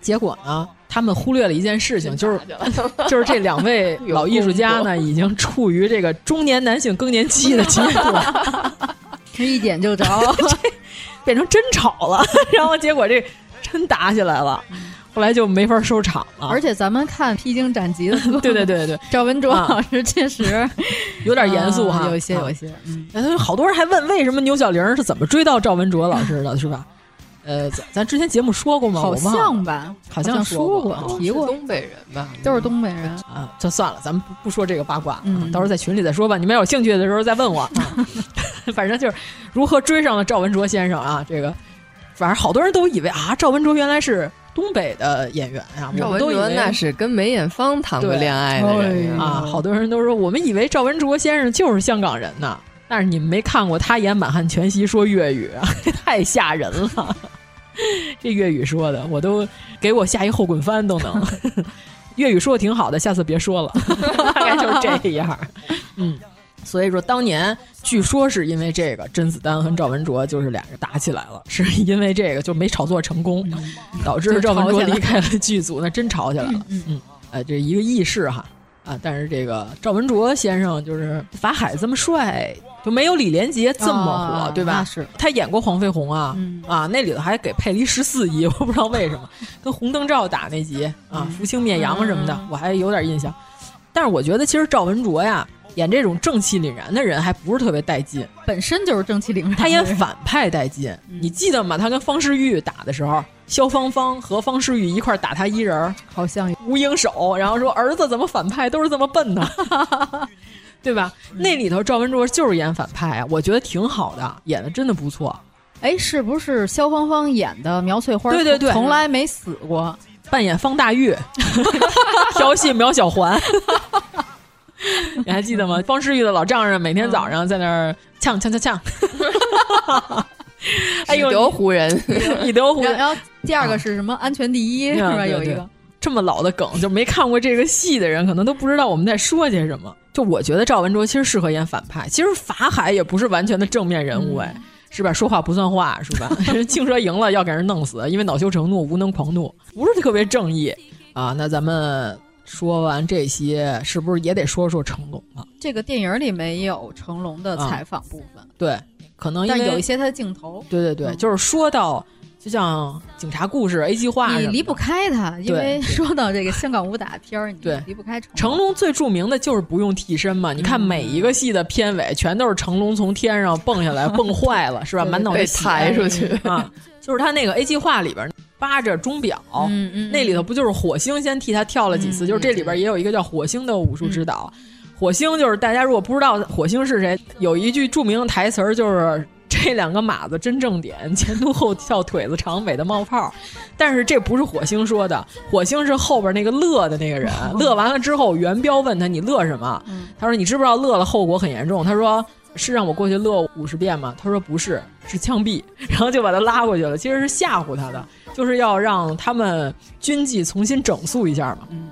结果呢？他们忽略了一件事情，就是 就是这两位 老艺术家呢，已经处于这个中年男性更年期的阶段，这一点就着，变成真吵了。然后结果这真打起来了，后来就没法收场了。而且咱们看《披荆斩棘》的，对对对对，赵文卓老师确实。有点严肃哈，有一些有一些。嗯，好多人还问为什么牛小玲是怎么追到赵文卓老师的，是吧？呃，咱咱之前节目说过吗？好像吧，好像说过提过。东北人吧，都是东北人啊。就算了，咱们不不说这个八卦，到时候在群里再说吧。你们有兴趣的时候再问我。反正就是如何追上了赵文卓先生啊？这个，反正好多人都以为啊，赵文卓原来是东北的演员啊。赵文卓那是跟梅艳芳谈过恋爱的人啊。好多人都说，我们以为赵文卓先生就是香港人呢。但是你们没看过他演《满汉全席》说粤语，太吓人了。这粤语说的，我都给我下一后滚翻都能。粤语说的挺好的，下次别说了。大概就是这样。嗯，所以说当年据说是因为这个，甄子丹和赵文卓就是俩人打起来了，是因为这个就没炒作成功，导致赵文卓离开了剧组，那真吵起来了。嗯嗯，哎，这一个轶事哈。啊，但是这个赵文卓先生就是法海这么帅，就没有李连杰这么火，对吧？是他演过黄飞鸿啊，啊，那里头还给配了一十四集，我不知道为什么，跟红灯照打那集啊，福清灭洋什么的，我还有点印象。但是我觉得其实赵文卓呀，演这种正气凛然的人还不是特别带劲，本身就是正气凛然。他演反派带劲，你记得吗？他跟方世玉打的时候，萧芳芳和方世玉一块打他一人，好像无影手，然后说儿子怎么反派都是这么笨呢？对吧？那里头赵文卓就是演反派啊，我觉得挺好的，演的真的不错。哎，是不是萧芳芳演的苗翠花？对对对，从来没死过，扮演方大玉，调戏苗小环。你还记得吗？方世玉的老丈人每天早上在那儿呛呛呛呛。哎呦，以德服人，以德服人。然后第二个是什么？安全第一是吧？有一个这么老的梗，就没看过这个戏的人，可能都不知道我们在说些什么。就我觉得赵文卓其实适合演反派，其实法海也不是完全的正面人物，哎，是吧？说话不算话，是吧？青蛇赢了要给人弄死，因为恼羞成怒、无能狂怒，不是特别正义啊。那咱们。说完这些，是不是也得说说成龙了？这个电影里没有成龙的采访部分，对，可能但有一些他的镜头。对对对，就是说到，就像警察故事、A 计划，你离不开他，因为 说到这个香港武打片儿，你离不开成龙。成龙最著名的就是不用替身嘛，你看每一个戏的片尾，全都是成龙从天上蹦下来，蹦坏了是吧？满脑袋抬出去啊，就是他那个 A 计划里边。扒着钟表，嗯嗯，那里头不就是火星先替他跳了几次？就是这里边也有一个叫火星的武术指导。火星就是大家如果不知道火星是谁，有一句著名的台词儿就是“这两个马子真正点，前凸后翘，腿子长，尾的冒泡”。但是这不是火星说的，火星是后边那个乐的那个人。乐完了之后，元彪问他：“你乐什么？”他说：“你知不知道乐了后果很严重？”他说。是让我过去乐五十遍吗？他说不是，是枪毙，然后就把他拉过去了。其实是吓唬他的，就是要让他们军纪重新整肃一下嘛。嗯，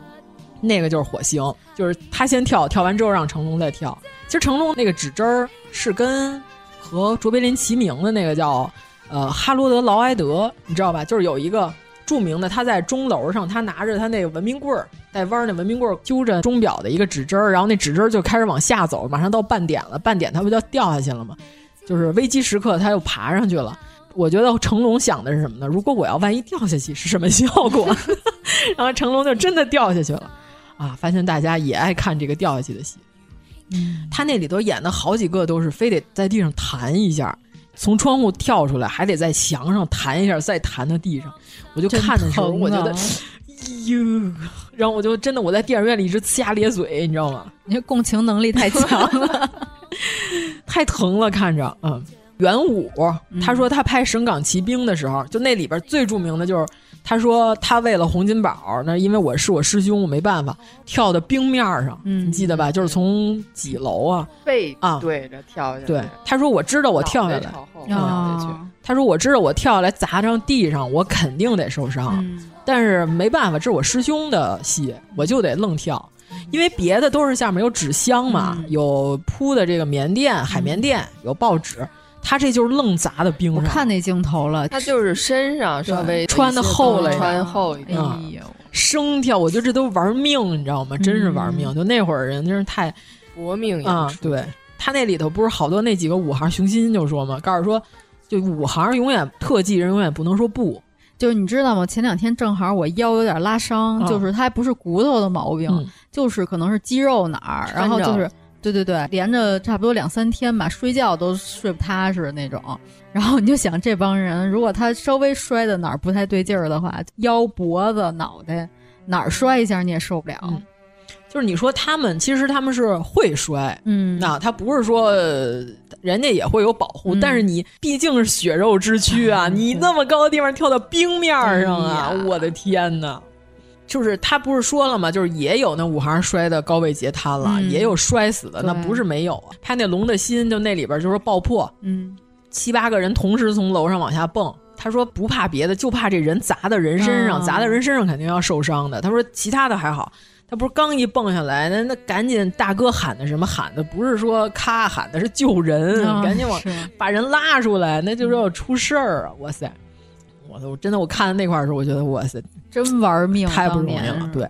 那个就是火星，就是他先跳，跳完之后让成龙再跳。其实成龙那个指针儿是跟和卓别林齐名的那个叫呃哈罗德劳埃德，你知道吧？就是有一个。著名的，他在钟楼上，他拿着他那个文明棍儿，带弯儿那文明棍儿揪着钟表的一个指针儿，然后那指针儿就开始往下走，马上到半点了，半点他不就掉下去了吗？就是危机时刻他又爬上去了。我觉得成龙想的是什么呢？如果我要万一掉下去是什么效果？然后成龙就真的掉下去了啊！发现大家也爱看这个掉下去的戏。嗯，他那里头演的好几个都是非得在地上弹一下。从窗户跳出来，还得在墙上弹一下，再弹到地上。我就看的时候，我觉得，哟，然后我就真的我在电影院里一直呲牙咧嘴，你知道吗？你共情能力太强了，太疼了，看着。嗯，元武他说他拍《省港奇兵》的时候，就那里边最著名的就是。他说：“他为了洪金宝，那因为我是我师兄，我没办法跳到冰面上，嗯你记得吧？就是从几楼啊？背啊。对着跳下来。对，他说我知道我跳下来，他说我知道我跳下来砸上地上，我肯定得受伤，但是没办法，这是我师兄的戏，我就得愣跳，因为别的都是下面有纸箱嘛，有铺的这个棉垫、海绵垫，有报纸。”他这就是愣砸的冰上，我看那镜头了。他就是身上稍微穿的厚了，穿厚一点。哎呦，生跳，我觉得这都玩命，你知道吗？真是玩命。就那会儿人真是太搏命啊！对他那里头不是好多那几个武行，熊欣就说嘛，告诉说，就武行永远特技人永远不能说不。就是你知道吗？前两天正好我腰有点拉伤，就是它还不是骨头的毛病，就是可能是肌肉哪儿，然后就是。对对对，连着差不多两三天吧，睡觉都睡不踏实那种。然后你就想，这帮人如果他稍微摔的哪儿不太对劲儿的话，腰、脖子、脑袋哪儿摔一下你也受不了。就是你说他们其实他们是会摔，嗯，那他不是说人家也会有保护，但是你毕竟是血肉之躯啊，你那么高的地方跳到冰面上啊，我的天哪！就是他不是说了吗？就是也有那五行摔的高位截瘫了，也有摔死的，那不是没有啊。他那龙的心，就那里边就是爆破，嗯，七八个人同时从楼上往下蹦。他说不怕别的，就怕这人砸到人身上，砸到人身上肯定要受伤的。他说其他的还好，他不是刚一蹦下来，那那赶紧大哥喊的什么喊的？不是说咔喊的是救人，赶紧往把人拉出来，那就是要出事儿啊！哇塞。我我真的我看到那块儿的时候，我觉得哇塞，真玩命，太不容易了。对，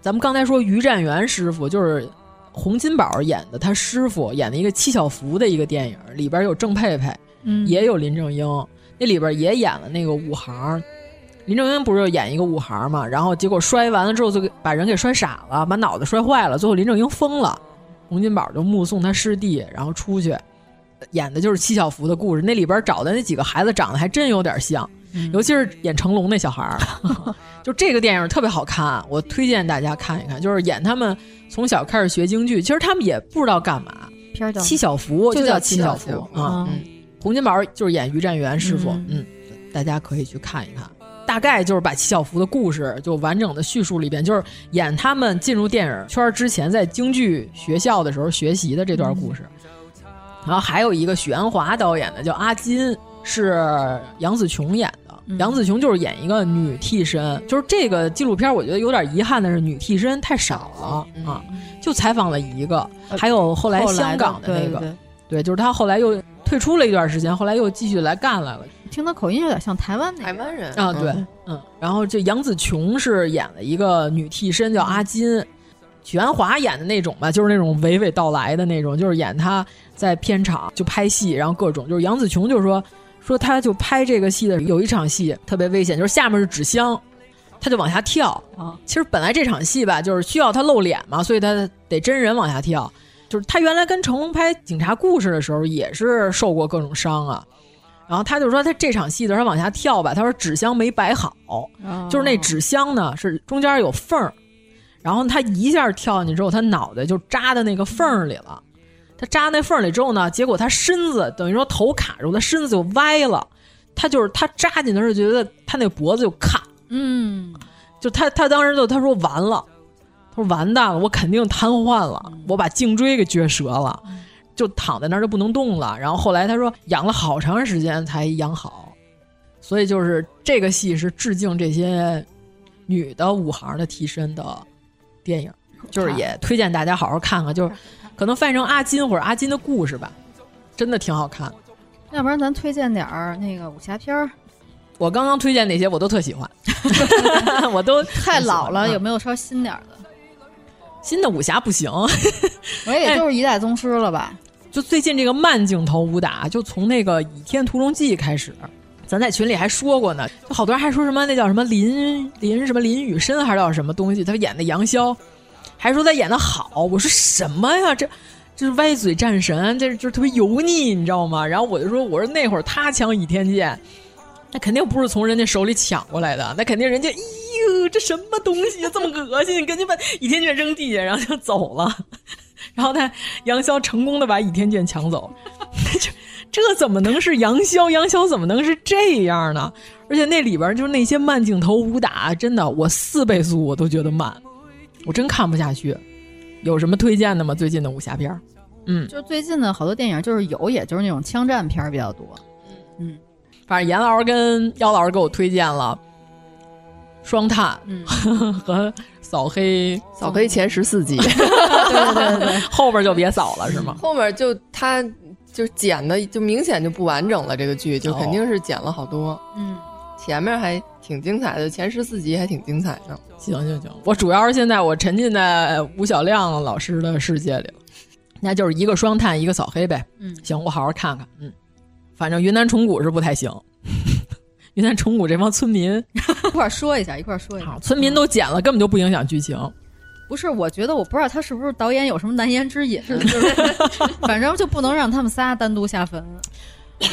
咱们刚才说于占元师傅就是洪金宝演的，他师傅演的一个七小福的一个电影，里边有郑佩佩，嗯，也有林正英，那里边也演了那个武行。林正英不是演一个武行嘛，然后结果摔完了之后就把人给摔傻了，把脑子摔坏了，最后林正英疯了，洪金宝就目送他师弟，然后出去，演的就是七小福的故事。那里边找的那几个孩子长得还真有点像，嗯尤其是演成龙那小孩儿。就这个电影特别好看，我推荐大家看一看。就是演他们从小开始学京剧，其实他们也不知道干嘛。片叫七小福就叫七小福福啊。嗯洪金宝就是演于占元师傅，嗯嗯，大家可以去看一看。大概就是把七小福的故事就完整的叙述了一遍，就是演他们进入电影圈之前在京剧学校的时候学习的这段故事。然后还有一个许鞍华导演的叫阿金，是杨紫琼演的。杨紫琼就是演一个女替身，就是这个纪录片，我觉得有点遗憾的是女替身太少了啊，就采访了一个，还有后来香港的那个，对就是他后来又退出了一段时间，后来又继续来干来了。听他口音有点像台湾那台湾人啊，对，嗯，然后这杨紫琼是演了一个女替身，叫阿金。许鞍华演的那种吧，就是那种娓娓道来的那种，就是演她在片场就拍戏，然后各种就是杨紫琼就说说他就拍这个戏的有一场戏特别危险，就是下面是纸箱，他就往下跳啊。其实本来这场戏吧，就是需要他露脸嘛，所以他得真人往下跳。就是他原来跟成龙拍《警察故事》的时候也是受过各种伤啊。然后他就说他这场戏的时候往下跳吧，他说纸箱没摆好，哦就是那纸箱呢是中间有缝儿，然后他一下跳进去之后，他脑袋就扎在那个缝儿里了。他扎那缝儿里之后呢，结果他身子等于说头卡住，他身子就歪了。他就是他扎进去是觉得他那脖子就卡，嗯，就他他当时就他说完了，他说完蛋了，我肯定瘫痪了，我把颈椎给撅折了。就躺在那儿就不能动了，然后后来他说养了好长时间才养好，所以就是这个戏是致敬这些女的武行的替身的电影，就是也推荐大家好好看看，就是可能翻译成阿金或者阿金的故事吧，真的挺好看。要不然咱推荐点儿那个武侠片儿，我刚刚推荐那些我都特喜欢，我都太老了，嗯有没有稍微新点儿的？新的武侠不行，我也就是一代宗师了吧。就最近这个慢镜头武打，就从那个《倚天屠龙记》开始，咱在群里还说过呢，就好多人还说什么那叫什么林林什么林雨申还是叫什么东西，他演的杨逍，还说他演的好。我说什么呀？这这是歪嘴战神，这就是特别油腻，你知道吗？然后我就说，我说那会儿他抢倚天剑，那肯定不是从人家手里抢过来的，那肯定人家，哎呦，这什么东西这么恶心，赶紧把倚天剑扔地下，然后就走了。然后他杨逍成功的把倚天剑抢走，这这怎么能是杨逍？杨逍怎么能是这样呢？而且那里边就是那些慢镜头武打，真的我四倍速我都觉得慢，我真看不下去。有什么推荐的吗？最近的武侠片？嗯，就最近的好多电影，就是有，也就是那种枪战片儿比较多。嗯，反正严老师跟姚老师给我推荐了《双探》嗯 和扫黑扫黑前十四集，对对对对，后边就别扫了是吗？后面就他就剪的就明显就不完整了，这个剧就肯定是剪了好多。嗯，前面还挺精彩的，前十四集还挺精彩的。行行行，我主要是现在我沉浸在吴小亮老师的世界里了，那就是一个双探，一个扫黑呗。嗯，行，我好好看看。嗯，反正云南虫谷是不太行。云南虫谷这帮村民一块儿说一下，一块儿说一下。村民都剪了，根本就不影响剧情。不是，我觉得我不知道他是不是导演有什么难言之隐，就是 反正就不能让他们仨单独下坟。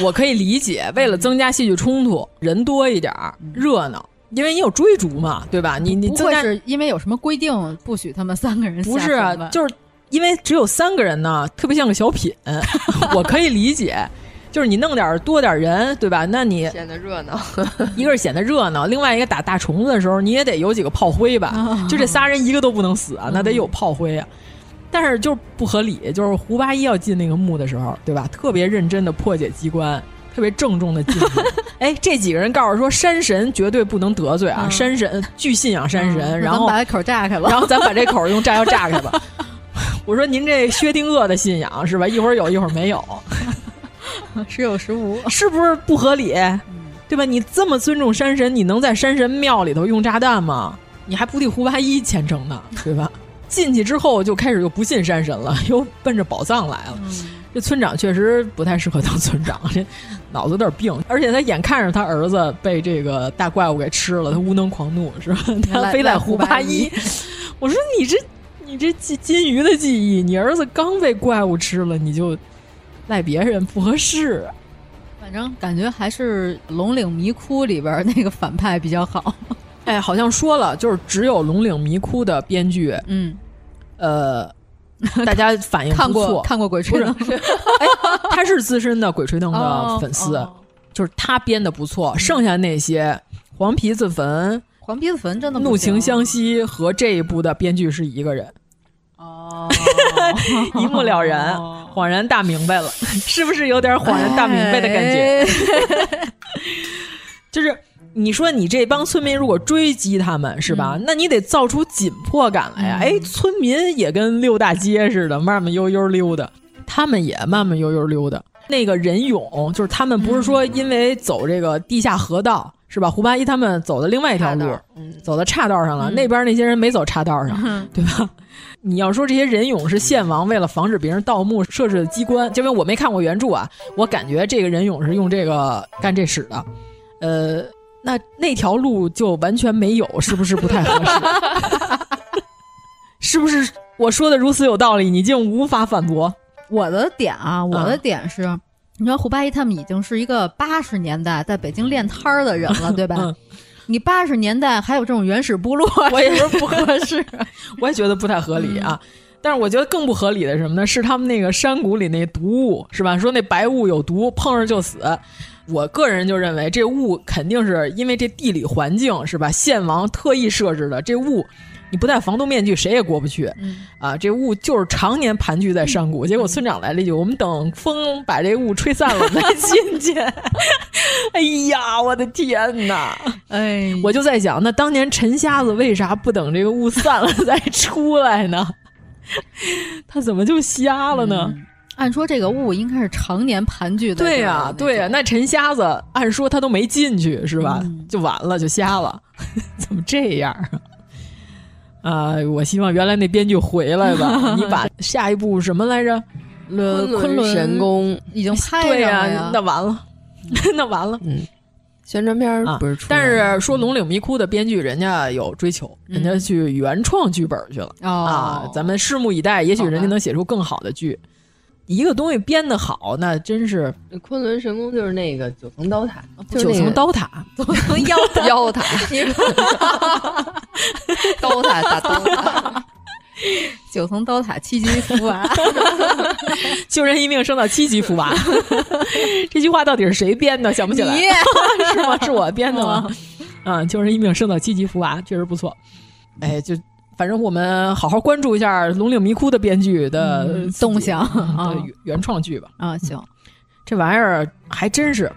我可以理解，为了增加戏剧冲突，人多一点儿热闹，因为你有追逐嘛，对吧？你你不会增加是因为有什么规定不许他们三个人不是就是因为只有三个人呢，特别像个小品，我可以理解。就是你弄点儿多点儿人，对吧？那你显得热闹，一个是显得热闹，另外一个打大虫子的时候，你也得有几个炮灰吧？啊就这仨人一个都不能死啊，那得有炮灰啊。但是就是不合理，就是胡八一要进那个墓的时候，对吧？特别认真的破解机关，特别郑重的进去。哎，这几个人告诉说山神绝对不能得罪啊，嗯山神巨信仰山神，嗯然后咱把口炸开了，然后咱把这口用炸药炸开吧。我说您这薛定谔的信仰是吧？一会儿有，一会儿没有，时有时无，是不是不合理？对吧？你这么尊重山神，你能在山神庙里头用炸弹吗？你还不替胡八一虔诚呢，对吧？进去之后就开始又不信山神了，又奔着宝藏来了。这村长确实不太适合当村长，这脑子有点病，而且他眼看着他儿子被这个大怪物给吃了，他无能狂怒是吧？他非赖胡八一。我说你这你这金金鱼的记忆，你儿子刚被怪物吃了，你就赖别人不合适。反正感觉还是《龙岭迷窟》里边那个反派比较好。哎，好像说了，就是只有《龙岭迷窟》的编剧，嗯，呃，大家反应看不错，过看过《鬼吹灯》哎，他是资深的《鬼吹灯》的粉丝，哦哦、就是他编的不错。剩下那些黄皮子坟、黄皮子坟真的怒晴湘西和这一部的编剧是一个人。哦，一目了然，恍然大明白了，是不是有点恍然大明白的感觉？哎、就是。你说你这帮村民如果追击他们是吧？嗯、那你得造出紧迫感来呀！哎、嗯，村民也跟溜大街似的，慢慢悠悠溜达，他们也慢慢悠悠溜达。那个任勇就是他们不是说因为走这个地下河道、嗯、是吧？胡八一他们走的另外一条路，嗯、走到岔道上了，嗯、那边那些人没走岔道上，对吧？你要说这些人俑是献王为了防止别人盗墓设置的机关，因为我没看过原著啊，我感觉这个人俑是用这个干这使的，呃。那那条路就完全没有，是不是不太合适？是不是我说的如此有道理，你竟无法反驳？我的点啊，我的点是，嗯、你说胡八一他们已经是一个八十年代在北京练摊儿的人了，对吧？嗯、你八十年代还有这种原始部落，我也是不合适，我也觉得不太合理啊。但是我觉得更不合理的是什么呢？是他们那个山谷里那毒物，是吧？说那白雾有毒，碰上就死。我个人就认为这雾肯定是因为这地理环境是吧？献王特意设置的这雾，你不戴防毒面具谁也过不去。嗯、啊，这雾就是常年盘踞在山谷。结果村长来了一句：“我们等风把这雾吹散了再进去。” 哎呀，我的天哪！哎，我就在想，那当年陈瞎子为啥不等这个雾散了再出来呢？他怎么就瞎了呢？嗯按说这个雾应该是常年盘踞的。对呀、啊，对呀、啊，那陈瞎子按说他都没进去是吧？嗯、就完了，就瞎了，怎么这样啊？啊、呃，我希望原来那编剧回来吧。你把下一部什么来着？昆仑神宫已经拍对呀、啊，那完了，那完了。嗯，宣传片不是出、啊，但是说《龙岭迷窟》的编剧人家有追求，嗯、人家去原创剧本去了、哦、啊。咱们拭目以待，也许人家能写出更好的剧。一个东西编的好，那真是昆仑神功就是那个九层刀塔，九层刀塔，九层妖妖塔，刀塔打刀塔，九层刀塔七级福娃，救人一命胜造七级福娃。这句话到底是谁编的？想不起来，是吗？是我编的吗？啊，救人一命胜造七级福娃，确实不错。哎，就。反正我们好好关注一下《龙岭迷窟》的编剧的、嗯、动向啊，原创剧吧。啊，行，这玩意儿还真是，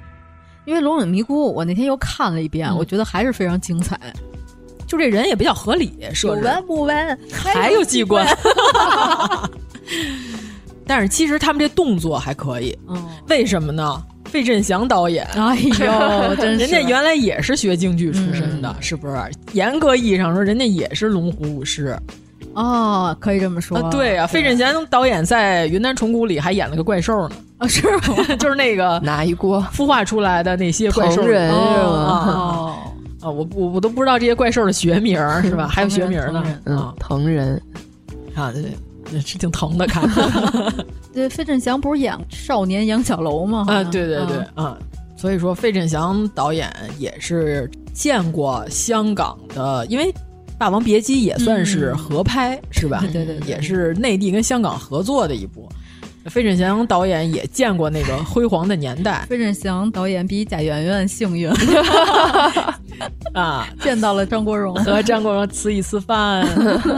因为《龙岭迷窟》，我那天又看了一遍，嗯、我觉得还是非常精彩。就这人也比较合理，有完不完，还有机关。但是其实他们这动作还可以，嗯，为什么呢？费振祥导演，哎呦，真是 人家原来也是学京剧出身的，嗯、是不是？严格意义上说，人家也是龙虎舞狮。哦，可以这么说。啊、对啊，费振祥导演在《云南虫谷》里还演了个怪兽呢。啊，是吗？就是那个 哪一锅孵化出来的那些怪兽人是吗？哦啊，我我我都不知道这些怪兽的学名是吧？还有学名呢。嗯，藤人啊，对，是挺疼的，看。对，费振祥不是演《少年杨小楼》吗？啊，对对对，啊，所以说费振祥导演也是见过香港的，因为《霸王别姬》也算是合拍，嗯、是吧？对对对，也是内地跟香港合作的一部。费振祥导演也见过那个辉煌的年代。费振祥导演比贾圆圆幸运 啊，见到了张国荣，和张国荣吃一次饭，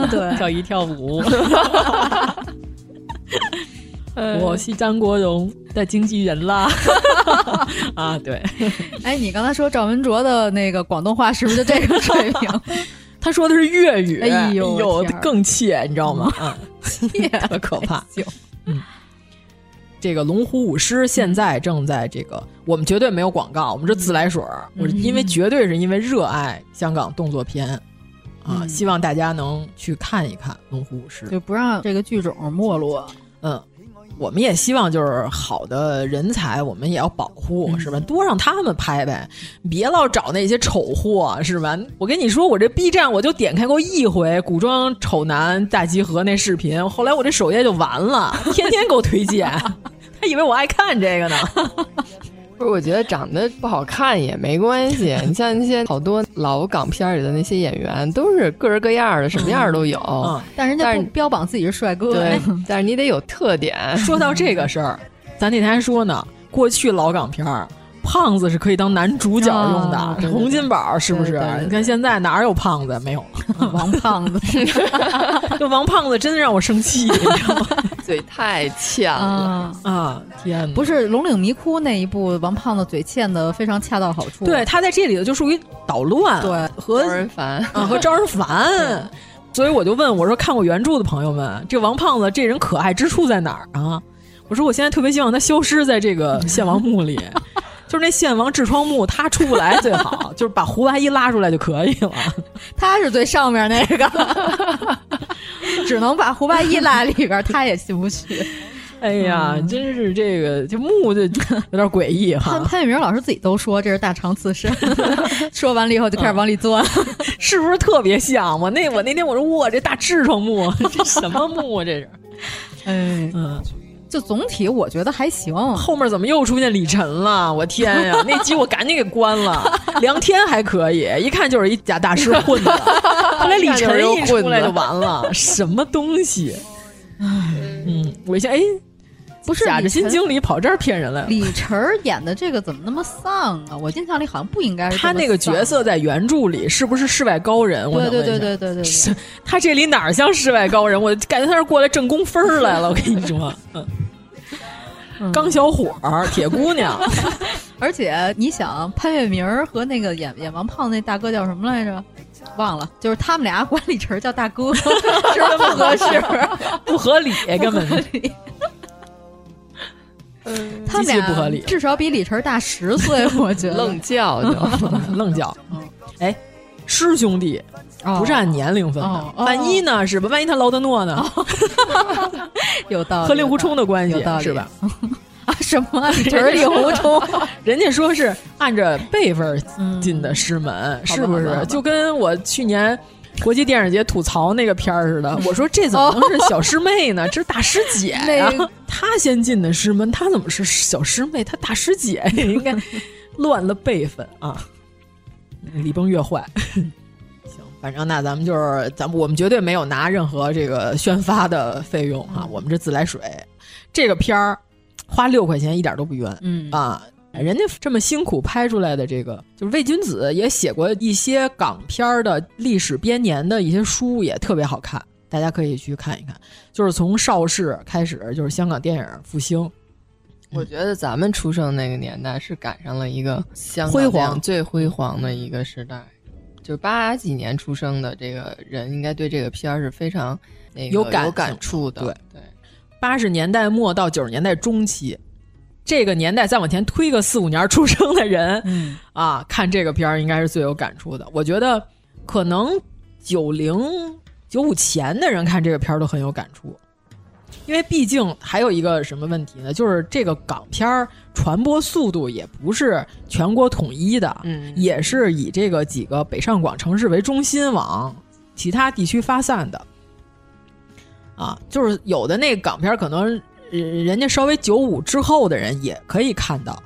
对，跳一跳舞。我是张国荣的经纪人啦，啊，对，哎，你刚才说赵文卓的那个广东话是不是就这个水平？他说的是粤语，哎呦，呦更切，你知道吗？啊，切，特可怕。嗯，这个龙虎舞狮现在正在这个，我们绝对没有广告，我们这自来水儿，我因为绝对是因为热爱香港动作片啊，希望大家能去看一看龙虎舞狮，就不让这个剧种没落。嗯。我们也希望就是好的人才，我们也要保护，是吧？多让他们拍呗，别老找那些丑货，是吧？我跟你说，我这 B 站我就点开过一回古装丑男大集合那视频，后来我这首页就完了，天天给我推荐，他以为我爱看这个呢。不是，我觉得长得不好看也没关系。你像那些好多老港片里的那些演员，都是各式各样的，什么样都有。嗯，但人家不标榜自己是帅哥。对，但是你得有特点。说到这个事儿，咱那天还说呢，过去老港片儿。胖子是可以当男主角用的，洪金宝是不是？你看现在哪有胖子？没有，王胖子，就王胖子真的让我生气，你知道吗？嘴太欠了啊！天，不是《龙岭迷窟》那一部，王胖子嘴欠的非常恰到好处。对他在这里头就属于捣乱，对，和招人烦啊，和招人烦。所以我就问我说：“看过原著的朋友们，这王胖子这人可爱之处在哪儿啊？”我说：“我现在特别希望他消失在这个献王墓里。”就是那献王痔疮墓，他出不来最好，就是把胡八一拉出来就可以了。他是最上面那个，只能把胡八一拉里边，他也进不去。哎呀，真是这个这墓就有点诡异哈。潘潘粤明老师自己都说这是大肠刺身，说完了以后就开始往里钻，是不是特别像？我那我那天我说哇，这大痔疮墓，这什么墓啊？这是？哎嗯。就总体我觉得还行，后面怎么又出现李晨了？我天呀，那集我赶紧给关了。梁天还可以，一看就是一假大师混的。后来李晨一出来就完了，什么东西？嗯，我一想，哎，不是假着心经理跑这儿骗人来了。李晨演的这个怎么那么丧啊？我印象里好像不应该是他那个角色在原著里是不是世外高人？对对对对对对，他这里哪儿像世外高人？我感觉他是过来挣工分来了。我跟你说，嗯。钢小伙儿、铁姑娘，而且你想，潘粤明和那个演演王胖那大哥叫什么来着？忘了，就是他们俩管李晨叫大哥，是不是不合适？不合理，根本。嗯，他们俩不合理，至少比李晨大十岁，我觉得。愣叫就 愣叫。哎，师兄弟。不是按年龄分的，万一呢？是吧？万一他劳德诺呢？有道理，和令狐冲的关系是吧？啊，什么？李晨令狐冲？人家说是按着辈分进的师门，是不是？就跟我去年国际电影节吐槽那个片儿似的，我说这怎么能是小师妹呢？这是大师姐呀！她先进的师门，她怎么是小师妹？她大师姐 应该乱了辈分啊！礼崩乐坏。行反正那咱们就是，咱们我们绝对没有拿任何这个宣发的费用哈，我们这自来水。这个片儿花六块钱一点都不冤，嗯啊，人家这么辛苦拍出来的这个，就是魏君子也写过一些港片的历史编年的一些书，也特别好看，大家可以去看一看。就是从邵氏开始，就是香港电影复兴。我觉得咱们出生那个年代是赶上了一个辉煌最辉煌的一个时代。就是八几年出生的这个人，应该对这个片儿是非常有感有感触的。对对，八十年代末到九十年代中期，这个年代再往前推个四五年出生的人，嗯啊，看这个片儿应该是最有感触的。我觉得可能九零九五前的人看这个片儿都很有感触。因为毕竟还有一个什么问题呢？就是这个港片儿传播速度也不是全国统一的，嗯，也是以这个几个北上广城市为中心往其他地区发散的。啊，就是有的那个港片可能人家稍微九五之后的人也可以看到，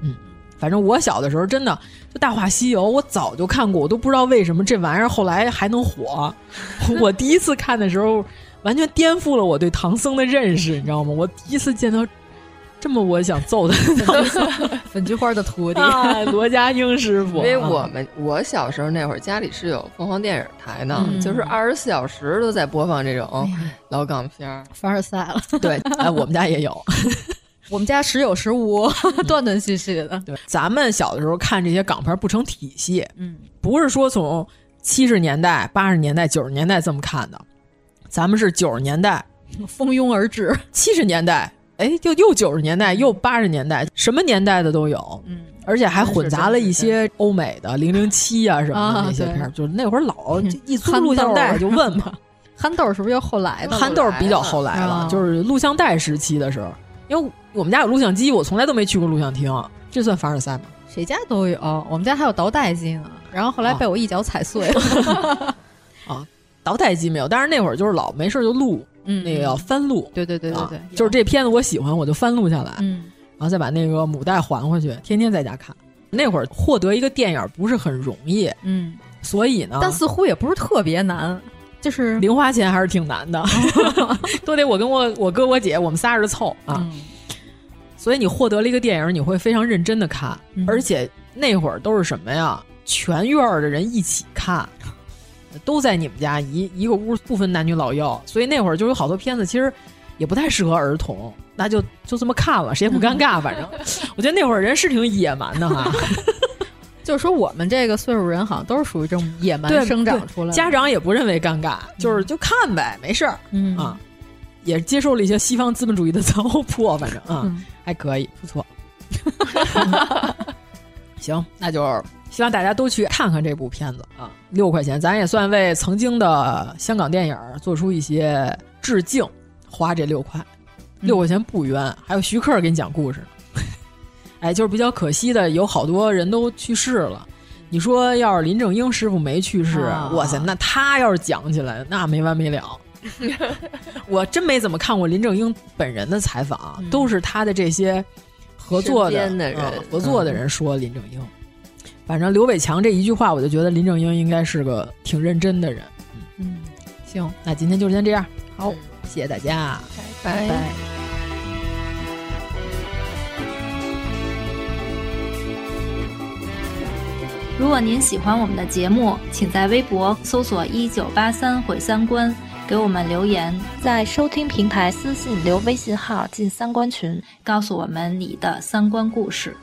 嗯，反正我小的时候真的就《大话西游》，我早就看过，我都不知道为什么这玩意儿后来还能火。我第一次看的时候。完全颠覆了我对唐僧的认识，你知道吗？我第一次见到这么我想揍他。粉菊 花的徒弟。罗家英师傅。因为我们我小时候那会儿家里是有凤凰电影台的，就是二十四小时都在播放这种老港片，凡尔赛了。对，哎，我们家也有，我们家时有时无，断断续续的。对，咱们小的时候看这些港片不成体系，嗯，不是说从七十年代、八十年代、九十年代这么看的。咱们是九十年代 蜂拥而至，七十年代，哎，又又九十年代，又八十年代，什么年代的都有，嗯，而且还混杂了一些欧美的零零七啊什么的那些片儿，就是那会儿老一租录像带就问嘛，憨豆是不是又后来的？憨豆比较后来了，就是录像带时期的时候。因为我们家有录像机，我从来都没去过录像厅，这算凡尔赛吗？谁家都有，我们家还有倒带机呢。然后后来被我一脚踩碎 了。啊，倒带机没有，但是那会儿就是老没事就录，嗯，那个要翻录。对对对对对，就是这片子我喜欢，我就翻录下来，嗯，然后再把那个母带还回去，天天在家看。那会儿获得一个电影不是很容易，嗯，所以呢，但似乎也不是特别难，就是零花钱还是挺难的，都得我跟我我哥我姐我们仨人凑啊。所以你获得了一个电影，你会非常认真的看，而且那会儿都是什么呀？全院的人一起看，都在你们家一一个屋，不分男女老幼。所以那会儿就有好多片子，其实也不太适合儿童，那就就这么看了，谁也不尴尬。反正 我觉得那会儿人是挺野蛮的哈。就是说我们这个岁数人好像都是属于这种野蛮生长出来，家长也不认为尴尬，就是就看呗，没事儿，嗯啊，也接受了一些西方资本主义的糟粕，反正啊还可以，不错。行，那就希望大家都去看看这部片子啊！六块钱，咱也算为曾经的香港电影做出一些致敬，花这六块，六块钱不冤。还有徐克给你讲故事，哎，就是比较可惜的，有好多人都去世了。你说要是林正英师傅没去世，哇塞，那他要是讲起来，那没完没了。我真没怎么看过林正英本人的采访，都是他的这些。合作的人，合作的人说林正英，反正刘伟强这一句话，我就觉得林正英应该是个挺认真的人。嗯，行，那今天就先这样，好，谢谢大家，拜拜。如果您喜欢我们的节目，请在微博搜索“一九八三毁三观”。给我们留言，在收听平台私信留微信号进三观群，告诉我们你的三观故事。